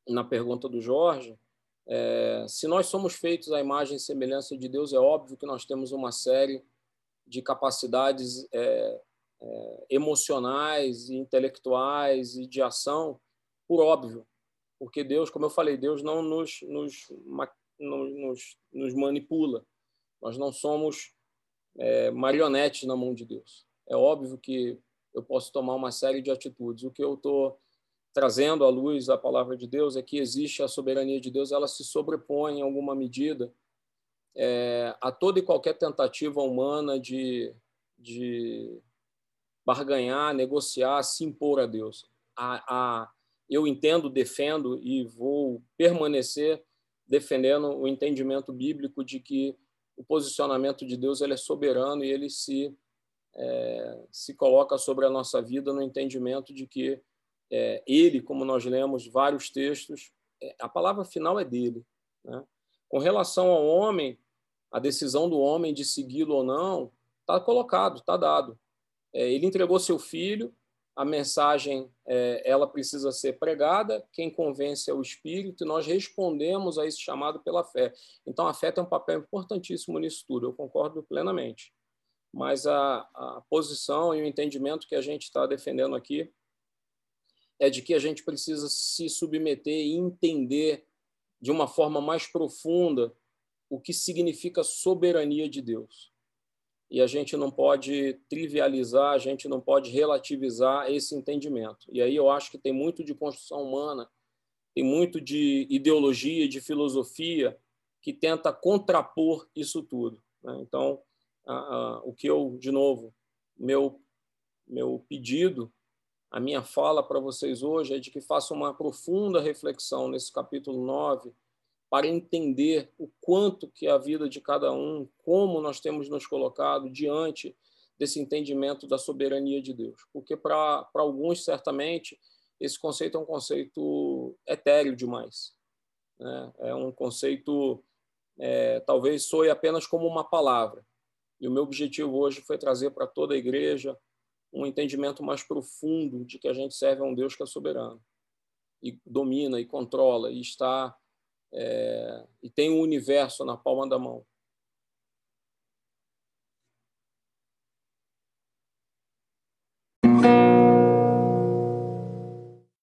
na pergunta do Jorge, é, se nós somos feitos à imagem e semelhança de Deus, é óbvio que nós temos uma série de capacidades é, é, emocionais e intelectuais e de ação, por óbvio, porque Deus, como eu falei, Deus não nos, nos, nos, nos manipula. Nós não somos é, marionetes na mão de Deus. É óbvio que eu posso tomar uma série de atitudes. O que eu estou trazendo à luz a palavra de Deus é que existe a soberania de Deus, ela se sobrepõe em alguma medida é, a toda e qualquer tentativa humana de, de barganhar, negociar, se impor a Deus. A, a, eu entendo, defendo e vou permanecer defendendo o entendimento bíblico de que o posicionamento de Deus ele é soberano e ele se é, se coloca sobre a nossa vida no entendimento de que é, ele, como nós lemos vários textos, é, a palavra final é dele. Né? Com relação ao homem, a decisão do homem de segui-lo ou não está colocado, está dado. É, ele entregou seu filho, a mensagem é, ela precisa ser pregada, quem convence é o Espírito, e nós respondemos a esse chamado pela fé. Então, a fé tem um papel importantíssimo nisso tudo, eu concordo plenamente. Mas a, a posição e o entendimento que a gente está defendendo aqui é de que a gente precisa se submeter e entender de uma forma mais profunda o que significa soberania de Deus e a gente não pode trivializar, a gente não pode relativizar esse entendimento. E aí eu acho que tem muito de construção humana, tem muito de ideologia, de filosofia que tenta contrapor isso tudo. Né? Então, a, a, o que eu, de novo, meu, meu pedido, a minha fala para vocês hoje é de que façam uma profunda reflexão nesse capítulo 9 para entender o quanto que a vida de cada um, como nós temos nos colocado diante desse entendimento da soberania de Deus. Porque para alguns, certamente, esse conceito é um conceito etéreo demais. Né? É um conceito, é, talvez soe apenas como uma palavra. E o meu objetivo hoje foi trazer para toda a igreja um entendimento mais profundo de que a gente serve a um Deus que é soberano e domina e controla e está é, e tem o universo na palma da mão.